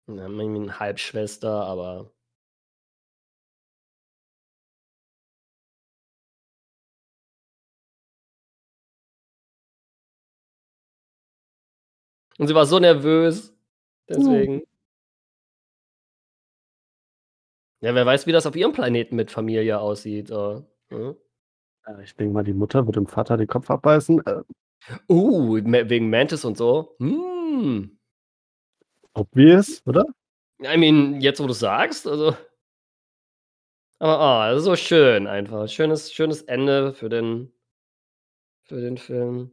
S1: Ja, irgendwie 'n Halbschwester, aber Und sie war so nervös. Deswegen. Ja, wer weiß, wie das auf ihrem Planeten mit Familie aussieht, ne?
S3: Äh, ich denke mal, die Mutter wird dem Vater den Kopf abbeißen. Äh,
S1: Uh, wegen Mantis und so? Hm.
S3: Obvious, oder?
S1: I mean, jetzt, wo du's sagst, also aber, ah, so schön einfach. Schönes schönes Ende für den für den Film.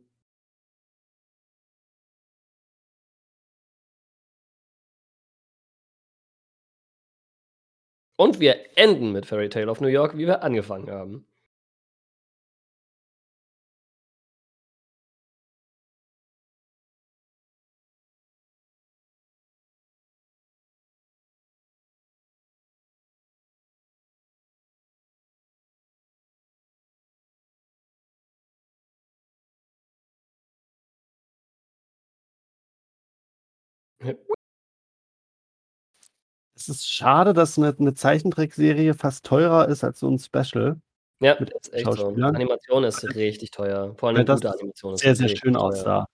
S1: Und wir enden mit Fairy Tale of New York, wie wir angefangen haben.
S3: Es ist schade, dass 'ne 'ne Zeichentrickserie fast teurer ist als so 'n Special
S1: Ja,
S3: mit
S1: ist echt so. Animation ist richtig teuer. Vor allem
S3: das
S1: gute Animation ist
S3: sehr, sehr schön
S1: teuer.
S3: aussah.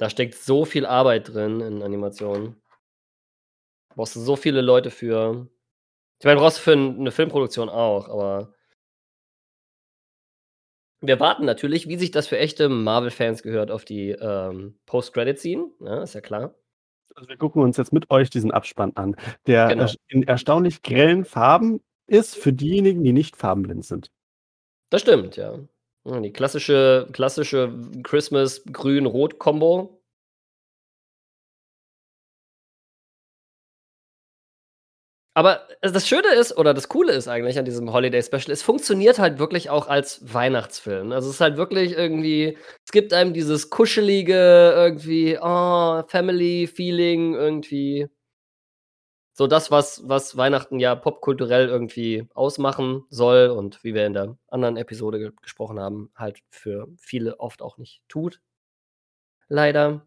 S1: Da steckt so viel Arbeit drin in Animation. Brauchst du so viele Leute für. Ich meine, brauchst du für 'n 'ne Filmproduktion auch, aber wir warten natürlich, wie sich das für echte Marvel-Fans gehört, auf die, ähm, Post-Credit-Scene, ne, ist ja klar.
S3: Also, wir gucken uns jetzt mit euch diesen Abspann an, der
S1: Genau.
S3: in erstaunlich grellen Farben ist für diejenigen, die nicht farbenblind sind.
S1: Das stimmt, ja. Die klassische klassische Christmas Aber, äh, das Schöne ist oder das Coole ist eigentlich an diesem Holiday Special, es funktioniert halt wirklich auch als Weihnachtsfilm. Also, es ist halt wirklich irgendwie es gibt einem dieses kuschelige irgendwie, oh, Family-Feeling irgendwie. So das, was was Weihnachten ja popkulturell irgendwie ausmachen soll und wie wir in der anderen Episode ge gesprochen haben, halt für viele oft auch nicht tut. Leider.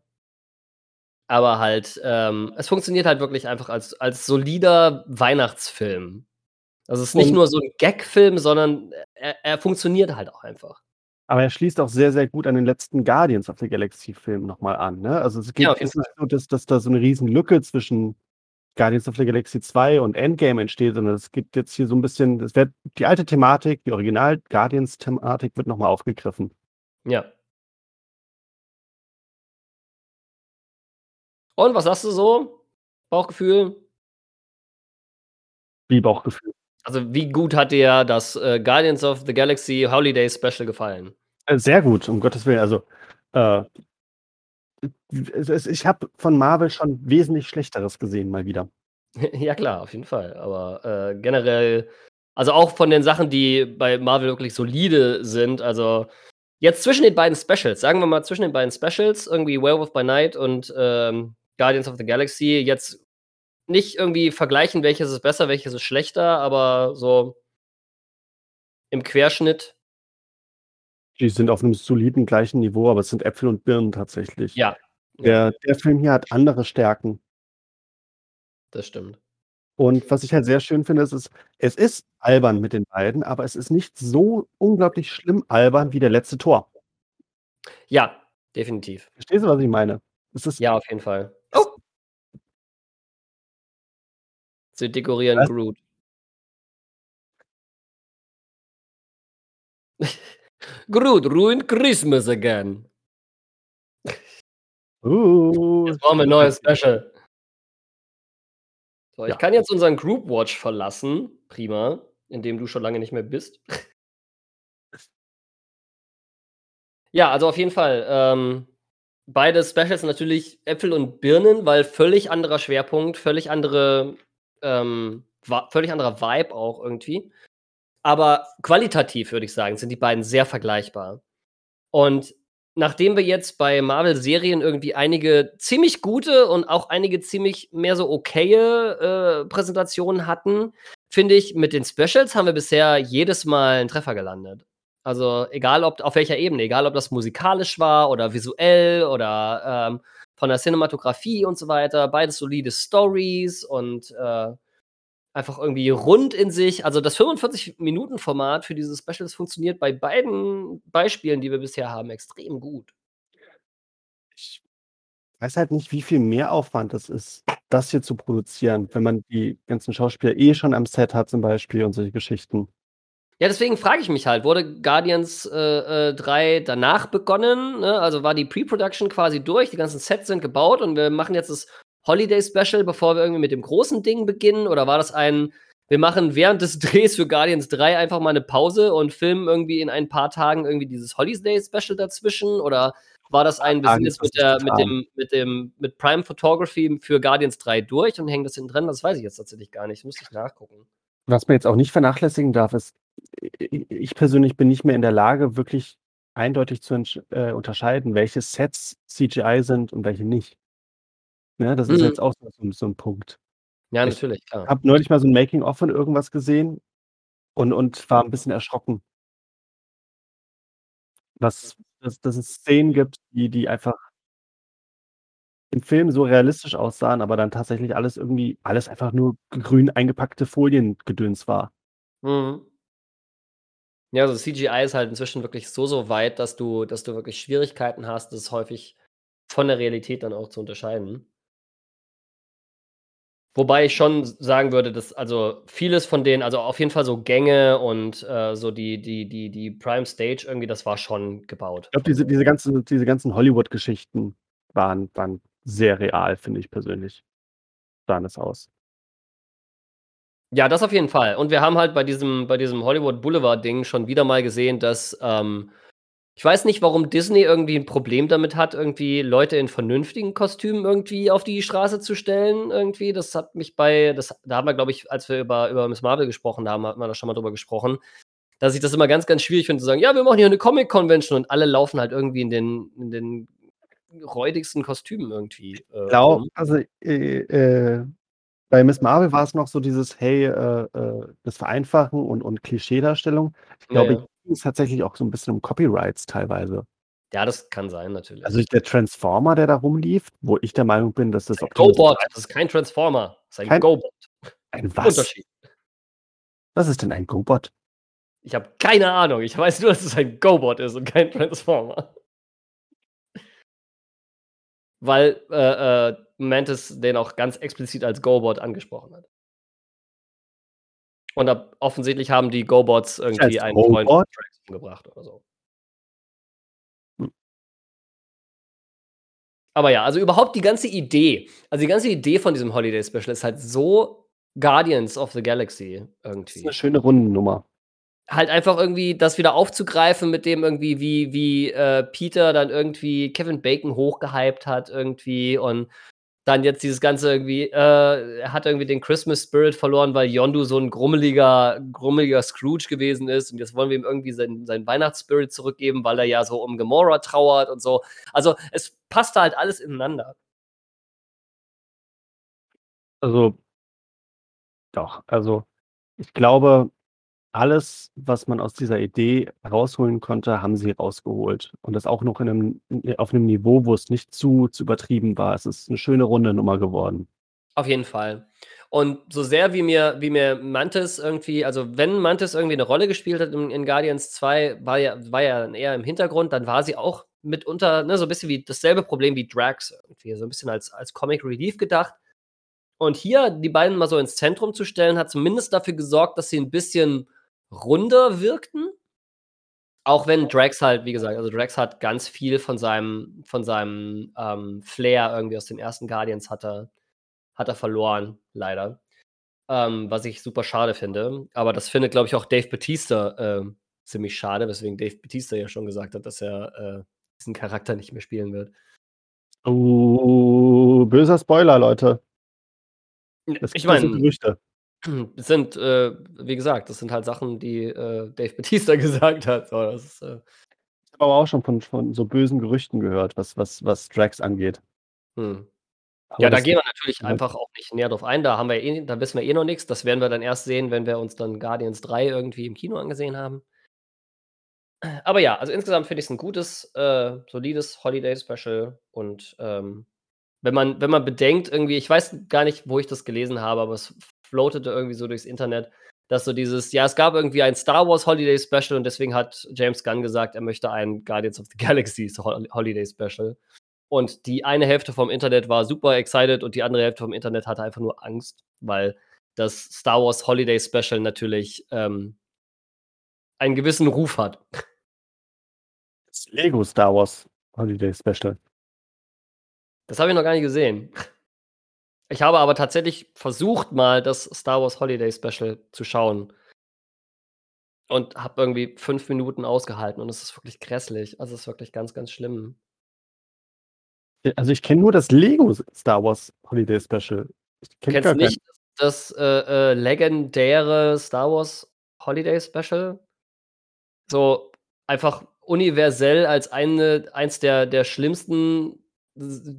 S1: Aber halt, ähm, es funktioniert halt wirklich einfach als als solider Weihnachtsfilm. Also, es ist nicht
S3: Und
S1: nur so 'n Gagfilm, sondern er er funktioniert halt auch einfach.
S3: Aber er schließt auch sehr, sehr gut an den letzten Guardians of the Galaxy Film noch mal an, ne? Also, es
S1: Ja, jeden
S3: ist nicht so, dass dass da so 'ne Riesenlücke zwischen Guardians of the Galaxy 2 und Endgame entsteht, sondern es gibt jetzt hier so 'n bisschen es wird die alte Thematik, die Original-Guardians-Thematik wird noch mal aufgegriffen.
S1: Ja. Und was sagst du so? Bauchgefühl?
S3: Wie Bauchgefühl?
S1: Also, wie gut hat dir das, äh, Guardians of the Galaxy Holiday Special gefallen?
S3: Äh, sehr gut, um Gottes Willen. Also, äh ich habe von Marvel schon wesentlich Schlechteres gesehen mal wieder.
S1: Ja klar, auf jeden Fall. Aber, äh, generell also, auch von den Sachen, die bei Marvel wirklich solide sind, also, jetzt zwischen den beiden Specials sagen wir mal, zwischen den beiden Specials, irgendwie Werewolf by Night und, ähm, Guardians of the Galaxy, jetzt nicht irgendwie vergleichen, welches ist besser, welches ist schlechter, aber so im Querschnitt
S3: Die sind auf 'nem soliden gleichen Niveau, aber es sind Äpfel und Birnen tatsächlich.
S1: Ja.
S3: Der der Film hier hat andere Stärken.
S1: Das stimmt.
S3: Und was ich halt sehr schön finde, es ist es ist albern mit den beiden, aber es ist nicht so unglaublich schlimm albern wie der letzte Thor.
S1: Ja, definitiv.
S3: Verstehst du, was ich meine? Es ist
S1: Ja, auf jeden Fall. Sie dekorieren
S3: Was?
S1: Groot. Groot ruined Christmas again.
S3: Uh.
S1: Jetzt brauchen wir 'n neues Special. So, ich
S3: Ja.
S1: kann jetzt unseren Group Watch verlassen, prima, in dem du schon lange nicht mehr bist. Ja, also, auf jeden Fall, ähm, beide Specials natürlich Äpfel und Birnen, weil völlig anderer Schwerpunkt, völlig andere, ähm, völlig anderer Vibe auch irgendwie. Aber qualitativ würde ich sagen, sind die beiden sehr vergleichbar. Und nachdem wir jetzt bei Marvel-Serien irgendwie einige ziemlich gute und auch einige ziemlich mehr so okaye, äh, Präsentationen hatten, finde ich, mit den Specials haben wir bisher jedes Mal 'n Treffer gelandet. Also, egal ob auf welcher Ebene, egal ob das musikalisch war oder visuell oder, ähm, von der Cinematografie und so weiter, beides solide Storys und, äh, einfach irgendwie rund in sich. Also, das 45-Minuten-Format für diese Specials funktioniert bei beiden Beispielen, die wir bisher haben, extrem gut.
S3: Ich weiß halt nicht, wie viel Mehraufwand das ist, das hier zu produzieren, wenn man die ganzen Schauspieler eh schon am Set hat zum Beispiel und solche Geschichten.
S1: Ja, deswegen frage ich mich halt, wurde Guardians, äh, äh, 3 danach begonnen, ne? Also, war die Pre-Production quasi durch, die ganzen Sets sind gebaut und wir machen jetzt das Holiday Special, bevor wir irgendwie mit dem großen Ding beginnen? Oder war das ein wir machen während des Drehs für Guardians 3 einfach mal 'ne Pause und filmen irgendwie in ein paar Tagen irgendwie dieses Holiday Special dazwischen? Oder war das ein wir sind
S3: Tagen
S1: jetzt
S3: ist das
S1: mit der mit dem mit dem mit Prime Photography für Guardians 3 durch und hängen das hinten dran? Das weiß ich jetzt tatsächlich gar nicht, müsste ich nachgucken.
S3: Was man jetzt auch nicht vernachlässigen darf, ist, ich persönlich bin nicht mehr in der Lage, wirklich eindeutig zu äh, unterscheiden, welche Sets CGI sind und welche nicht. Ne, das ist
S1: Mhm.
S3: jetzt auch so so 'n so 'n Punkt.
S1: Ja,
S3: Ich
S1: natürlich, klar.
S3: habe neulich mal so 'n Making of von irgendwas gesehen und und war 'n bisschen erschrocken. Was dass dass es Szenen gibt, die die einfach im Film so realistisch aussahen, aber dann tatsächlich alles irgendwie alles einfach nur grün eingepackte Foliengedöns war.
S1: Mhm. Ja, also CGI ist halt inzwischen wirklich so, so weit, dass du dass du wirklich Schwierigkeiten hast, das häufig von der Realität dann auch zu unterscheiden. Wobei ich schon sagen würde, dass also vieles von denen also auf jeden Fall so Gänge und, äh, so die die die die Prime Stage irgendwie, das war schon gebaut.
S3: Ich glaube, diese diese ganzen diese ganzen Hollywood-Geschichten waren waren sehr real, finde ich persönlich. Sahen es aus.
S1: Ja, das auf jeden Fall. Und wir haben halt bei diesem bei diesem Hollywood Boulevard-Ding schon wieder mal gesehen, dass, ähm ich weiß nicht, warum Disney irgendwie 'n Problem damit hat, irgendwie Leute in vernünftigen Kostümen irgendwie auf die Straße zu stellen irgendwie. Das hat mich bei das da haben wir, glaube ich, als wir über über Miss Marvel gesprochen haben, hatten wir da schon mal drüber gesprochen, dass ich das immer ganz, ganz schwierig finde zu sagen: „Ja, wir machen hier 'ne Comic-Convention“ und alle laufen halt irgendwie in den in den räudigsten Kostümen irgendwie, äh,
S3: Glau
S1: rum.
S3: also, äh, äh, bei Miss Marvel war's noch so dieses, hey, äh, äh, das Vereinfachen und und Klischeedarstellung. Ich
S1: Ja,
S3: glaube,
S1: ja.
S3: hier ging's tatsächlich auch so 'n bisschen um Copyrights teilweise.
S1: Ja, das kann sein, natürlich.
S3: Also, der Transformer, der da rumlief, wo ich der Meinung bin, dass das
S1: Ein GoBot, das ist kein Transformer, das ist ein
S3: Kein
S1: GoBot.
S3: Ein was?
S1: Unterschied.
S3: Was ist denn ein GoBot?
S1: Ich habe keine Ahnung. Ich weiß nur, dass es ein GoBot ist und kein Transformer. Weil, äh, äh, Mantis den auch ganz explizit als GoBot angesprochen hat. Und ab offensichtlich haben die GoBots irgendwie einen Freund
S3: GoBot?
S1: Drax umgebracht oder so.
S3: Hm.
S1: Aber ja, also überhaupt die ganze Idee also die ganze Idee von diesem Holiday Special ist halt so Guardians of the Galaxy
S3: Das ist 'ne
S1: irgendwie.
S3: schöne Rundennummer.
S1: Halt einfach irgendwie das wieder aufzugreifen mit dem irgendwie, wie wie, äh, Peter dann irgendwie Kevin Bacon hochgehypt hat irgendwie und dann jetzt dieses Ganze irgendwie äh, er hat irgendwie den Christmas Spirit verloren, weil Yondu so 'n grummeliger grummeliger Scrooge gewesen ist und jetzt wollen wir ihm irgendwie seinen seinen Weihnachtsspirit zurückgeben, weil er ja so um Gamora trauert und so. Also, es passte halt alles ineinander.
S3: Also doch, also, ich glaube, alles, was man aus dieser Idee rausholen konnte, haben sie rausgeholt und das auch noch in 'nem n auf 'nem Niveau, wo es nicht zu zu übertrieben war. Es ist 'ne schöne runde Nummer geworden.
S1: Auf jeden Fall. Und so sehr wie mir wie mir Mantis irgendwie also, wenn Mantis irgendwie 'ne Rolle gespielt hat in in Guardians 2, war ja war ja eher im Hintergrund, dann war sie auch mitunter, ne, so 'n bisschen wie dasselbe Problem wie Drax irgendwie, so 'n bisschen als als Comic Relief gedacht. Und hier die beiden mal so ins Zentrum zu stellen, hat zumindest dafür gesorgt, dass sie 'n bisschen runder wirkten. Auch wenn Drax halt wie gesagt, also Drax hat ganz viel von seinem von seinem, ähm, Flair irgendwie aus den ersten Guardians hat er hat er verloren, leider. Ähm, was ich super schade finde. Aber das findet, glaube ich, auch Dave Bautista, ähm, ziemlich schade, weswegen Dave Bautista ja schon gesagt hat, dass er, äh, diesen Charakter nicht mehr spielen wird.
S3: Oh, böser Spoiler, Leute. Es
S1: ich meine,
S3: Gerüchte.
S1: Es sind, äh, wie gesagt, das sind halt Sachen, die, äh, Dave Bautista gesagt hat, so, das ist, äh
S3: Ich habe aber auch schon von von so bösen Gerüchten gehört, was was was Drax angeht. Aber
S1: Ja, da gehen wir natürlich einfach auch nicht näher drauf ein. Da haben wir eh da wissen wir eh noch nix. Das werden wir dann erst sehen, wenn wir uns dann Guardians 3 irgendwie im Kino angesehen haben. Aber ja, also insgesamt finde ich's 'n gutes, äh, solides Holiday Special und, ähm, wenn man wenn man bedenkt irgendwie ich weiß gar nicht, wo ich das gelesen habe, aber es floatete irgendwie so durchs Internet, dass so dieses ja, es gab irgendwie ein Star Wars Holiday Special und deswegen hat James Gunn gesagt, er möchte ein Guardians of the Galaxy Hol Holiday Special. Und die eine Hälfte vom Internet war super excited und die andere Hälfte vom Internet hatte einfach nur Angst, weil das Star Wars Holiday Special natürlich, ähm einen gewissen Ruf hat.
S3: Das Lego Star Wars Holiday Special.
S1: Das habe ich noch gar nicht gesehen. Ich habe aber tatsächlich versucht, mal das Star Wars Holiday Special zu schauen. Und habe irgendwie 5 Minuten ausgehalten und es ist wirklich grässlich. Also, es ist wirklich ganz, ganz schlimm.
S3: Äh, also, ich kenne nur das Lego Star Wars Holiday Special. Ich kenne
S1: Kennst
S3: gar
S1: nicht das, äh, äh, legendäre Star Wars Holiday Special? So einfach universell als eine eins der der schlimmsten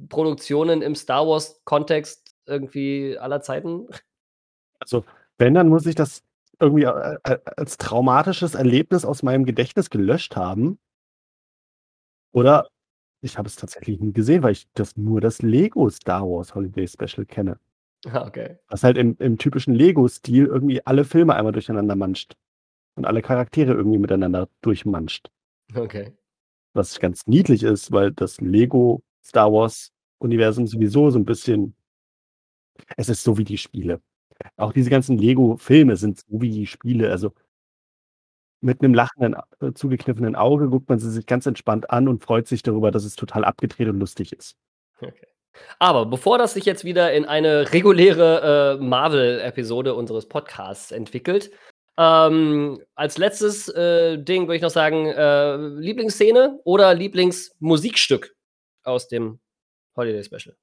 S1: Produktionen im Star Wars Kontext irgendwie aller Zeiten.
S3: Also, wenn, dann muss ich das irgendwie a a als traumatisches Erlebnis aus meinem Gedächtnis gelöscht haben. Oder Ich habe es tatsächlich nie gesehen, weil ich das nur das Lego Star Wars Holiday Special kenne.
S1: Ah, okay.
S3: Was halt im im typischen Lego-Stil irgendwie alle Filme einmal durcheinander manscht und alle Charaktere irgendwie miteinander durchmanscht.
S1: Okay.
S3: Was ganz niedlich ist, weil das Lego Star Wars Universum sowieso so 'n bisschen es ist so wie die Spiele. Auch diese ganzen Lego-Filme sind so wie die Spiele. Also mit 'nem lachenden, äh, zugekniffenen Auge guckt man sie sich ganz entspannt an und freut sich darüber, dass es total abgedreht und lustig ist.
S1: Okay. Aber bevor das sich jetzt wieder in eine reguläre, äh, Marvel-Episode unseres Podcasts entwickelt, ähm, als letztes, äh, Ding würde ich noch sagen, äh, Lieblingsszene oder Lieblingsmusikstück aus dem Holiday Special?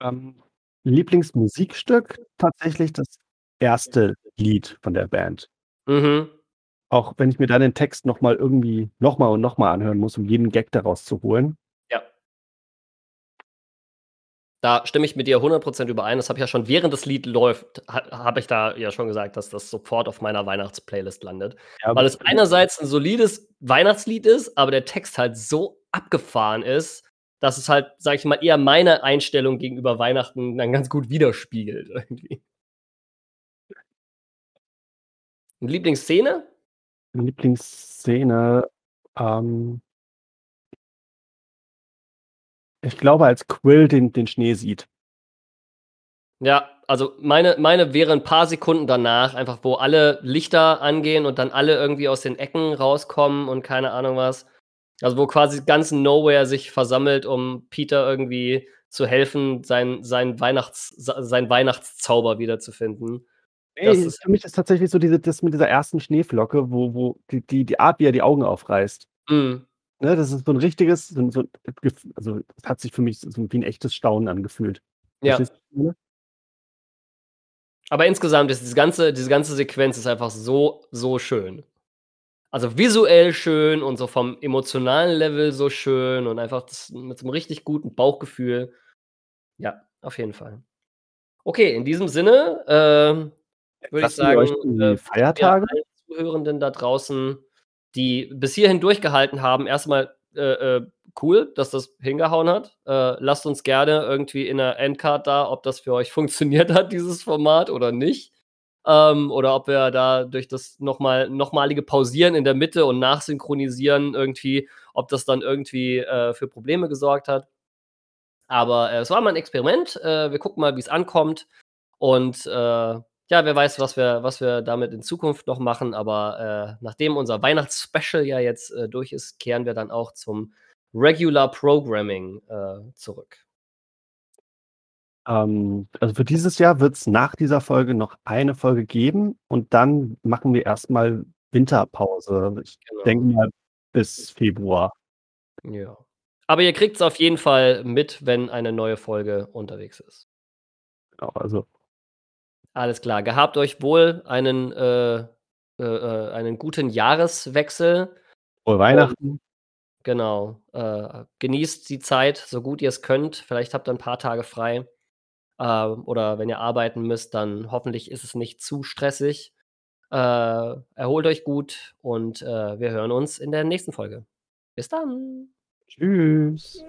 S3: Ähm, Lieblingsmusikstück tatsächlich das 1. Lied von der Band.
S1: Mhm.
S3: Auch wenn ich mir da den Text noch mal irgendwie noch mal und noch mal anhören muss, um jeden Gag daraus zu holen.
S1: Ja. Da stimme ich mit dir 100 % überein. Das habe ich ja schon während das Lied läuft, ha habe ich da ja schon gesagt, dass das sofort auf meiner Weihnachts-Playlist landet.
S3: Ja,
S1: Weil es einerseits 'n solides Weihnachtslied ist, aber der Text halt so abgefahren ist, dass es halt, sage ich mal, eher meine Einstellung gegenüber Weihnachten dann ganz gut widerspiegelt irgendwie. Lieblingsszene?
S3: Lieblingsszene, ähm ich glaube, als Quill den den Schnee sieht.
S1: Ja, also meine meine wäre 'n paar Sekunden danach, einfach wo alle Lichter angehen und dann alle irgendwie aus den Ecken rauskommen und keine Ahnung was. Also, wo quasi ganz Nowhere sich versammelt, um Peter irgendwie zu helfen, sein sein Weihnachts sa seinen Weihnachtszauber wiederzufinden. Das
S3: Ey,
S1: ist
S3: für mich ist tatsächlich so diese das mit dieser 1. Schneeflocke, wo wo die die die Art, wie er die Augen aufreißt.
S1: Mhm.
S3: Ne, das ist so 'n richtiges so so also, es hat sich für mich so wie 'n echtes Staunen angefühlt.
S1: Ja. Aber insgesamt ist diese ganze diese ganze Sequenz ist einfach so, so schön. Also, visuell schön und so vom emotionalen Level so schön und einfach das mit so 'nem richtig guten Bauchgefühl. Ja, auf jeden Fall. Okay, in diesem Sinne, ähm, würde ich sagen,
S3: euch die
S1: äh,
S3: Feiertage.
S1: allen Zuhörenden da draußen, die bis hierhin durchgehalten haben, erst mal, äh, äh, cool, dass das hingehauen hat. Äh, lasst uns gerne irgendwie in der Endcard da, ob das für euch funktioniert hat, dieses Format oder nicht. Ähm, oder ob wir da durch das noch mal nochmalige Pausieren in der Mitte und Nachsynchronisieren irgendwie ob das dann irgendwie, äh, für Probleme gesorgt hat. Aber, äh, es war mal 'n Experiment. Äh, wir gucken mal, wie's ankommt. Und, äh, ja, wer weiß, was wir was wir damit in Zukunft noch machen, aber, äh, nachdem unser Weihnachts-Special ja jetzt, äh, durch ist, kehren wir dann auch zum Regular Programming, zurück.
S3: Ähm, also, für dieses Jahr wird's nach dieser Folge noch eine Folge geben und dann machen wir erst mal Winterpause. Ich
S1: Genau.
S3: denke mal bis Februar.
S1: Ja. Aber ihr kriegt's auf jeden Fall mit, wenn eine neue Folge unterwegs ist.
S3: Genau, also
S1: Alles klar. Gehabt euch wohl, einen, äh, äh, äh einen guten Jahreswechsel.
S3: Frohe
S1: Und
S3: Weihnachten.
S1: genau, äh, genießt die Zeit, so gut ihr's könnt. Vielleicht habt ihr 'n paar Tage frei. Ähm, oder wenn ihr arbeiten müsst, dann hoffentlich ist es nicht zu stressig. Äh, erholt euch gut und, äh, wir hören uns in der nächsten Folge. Bis dann.
S3: Tschüss.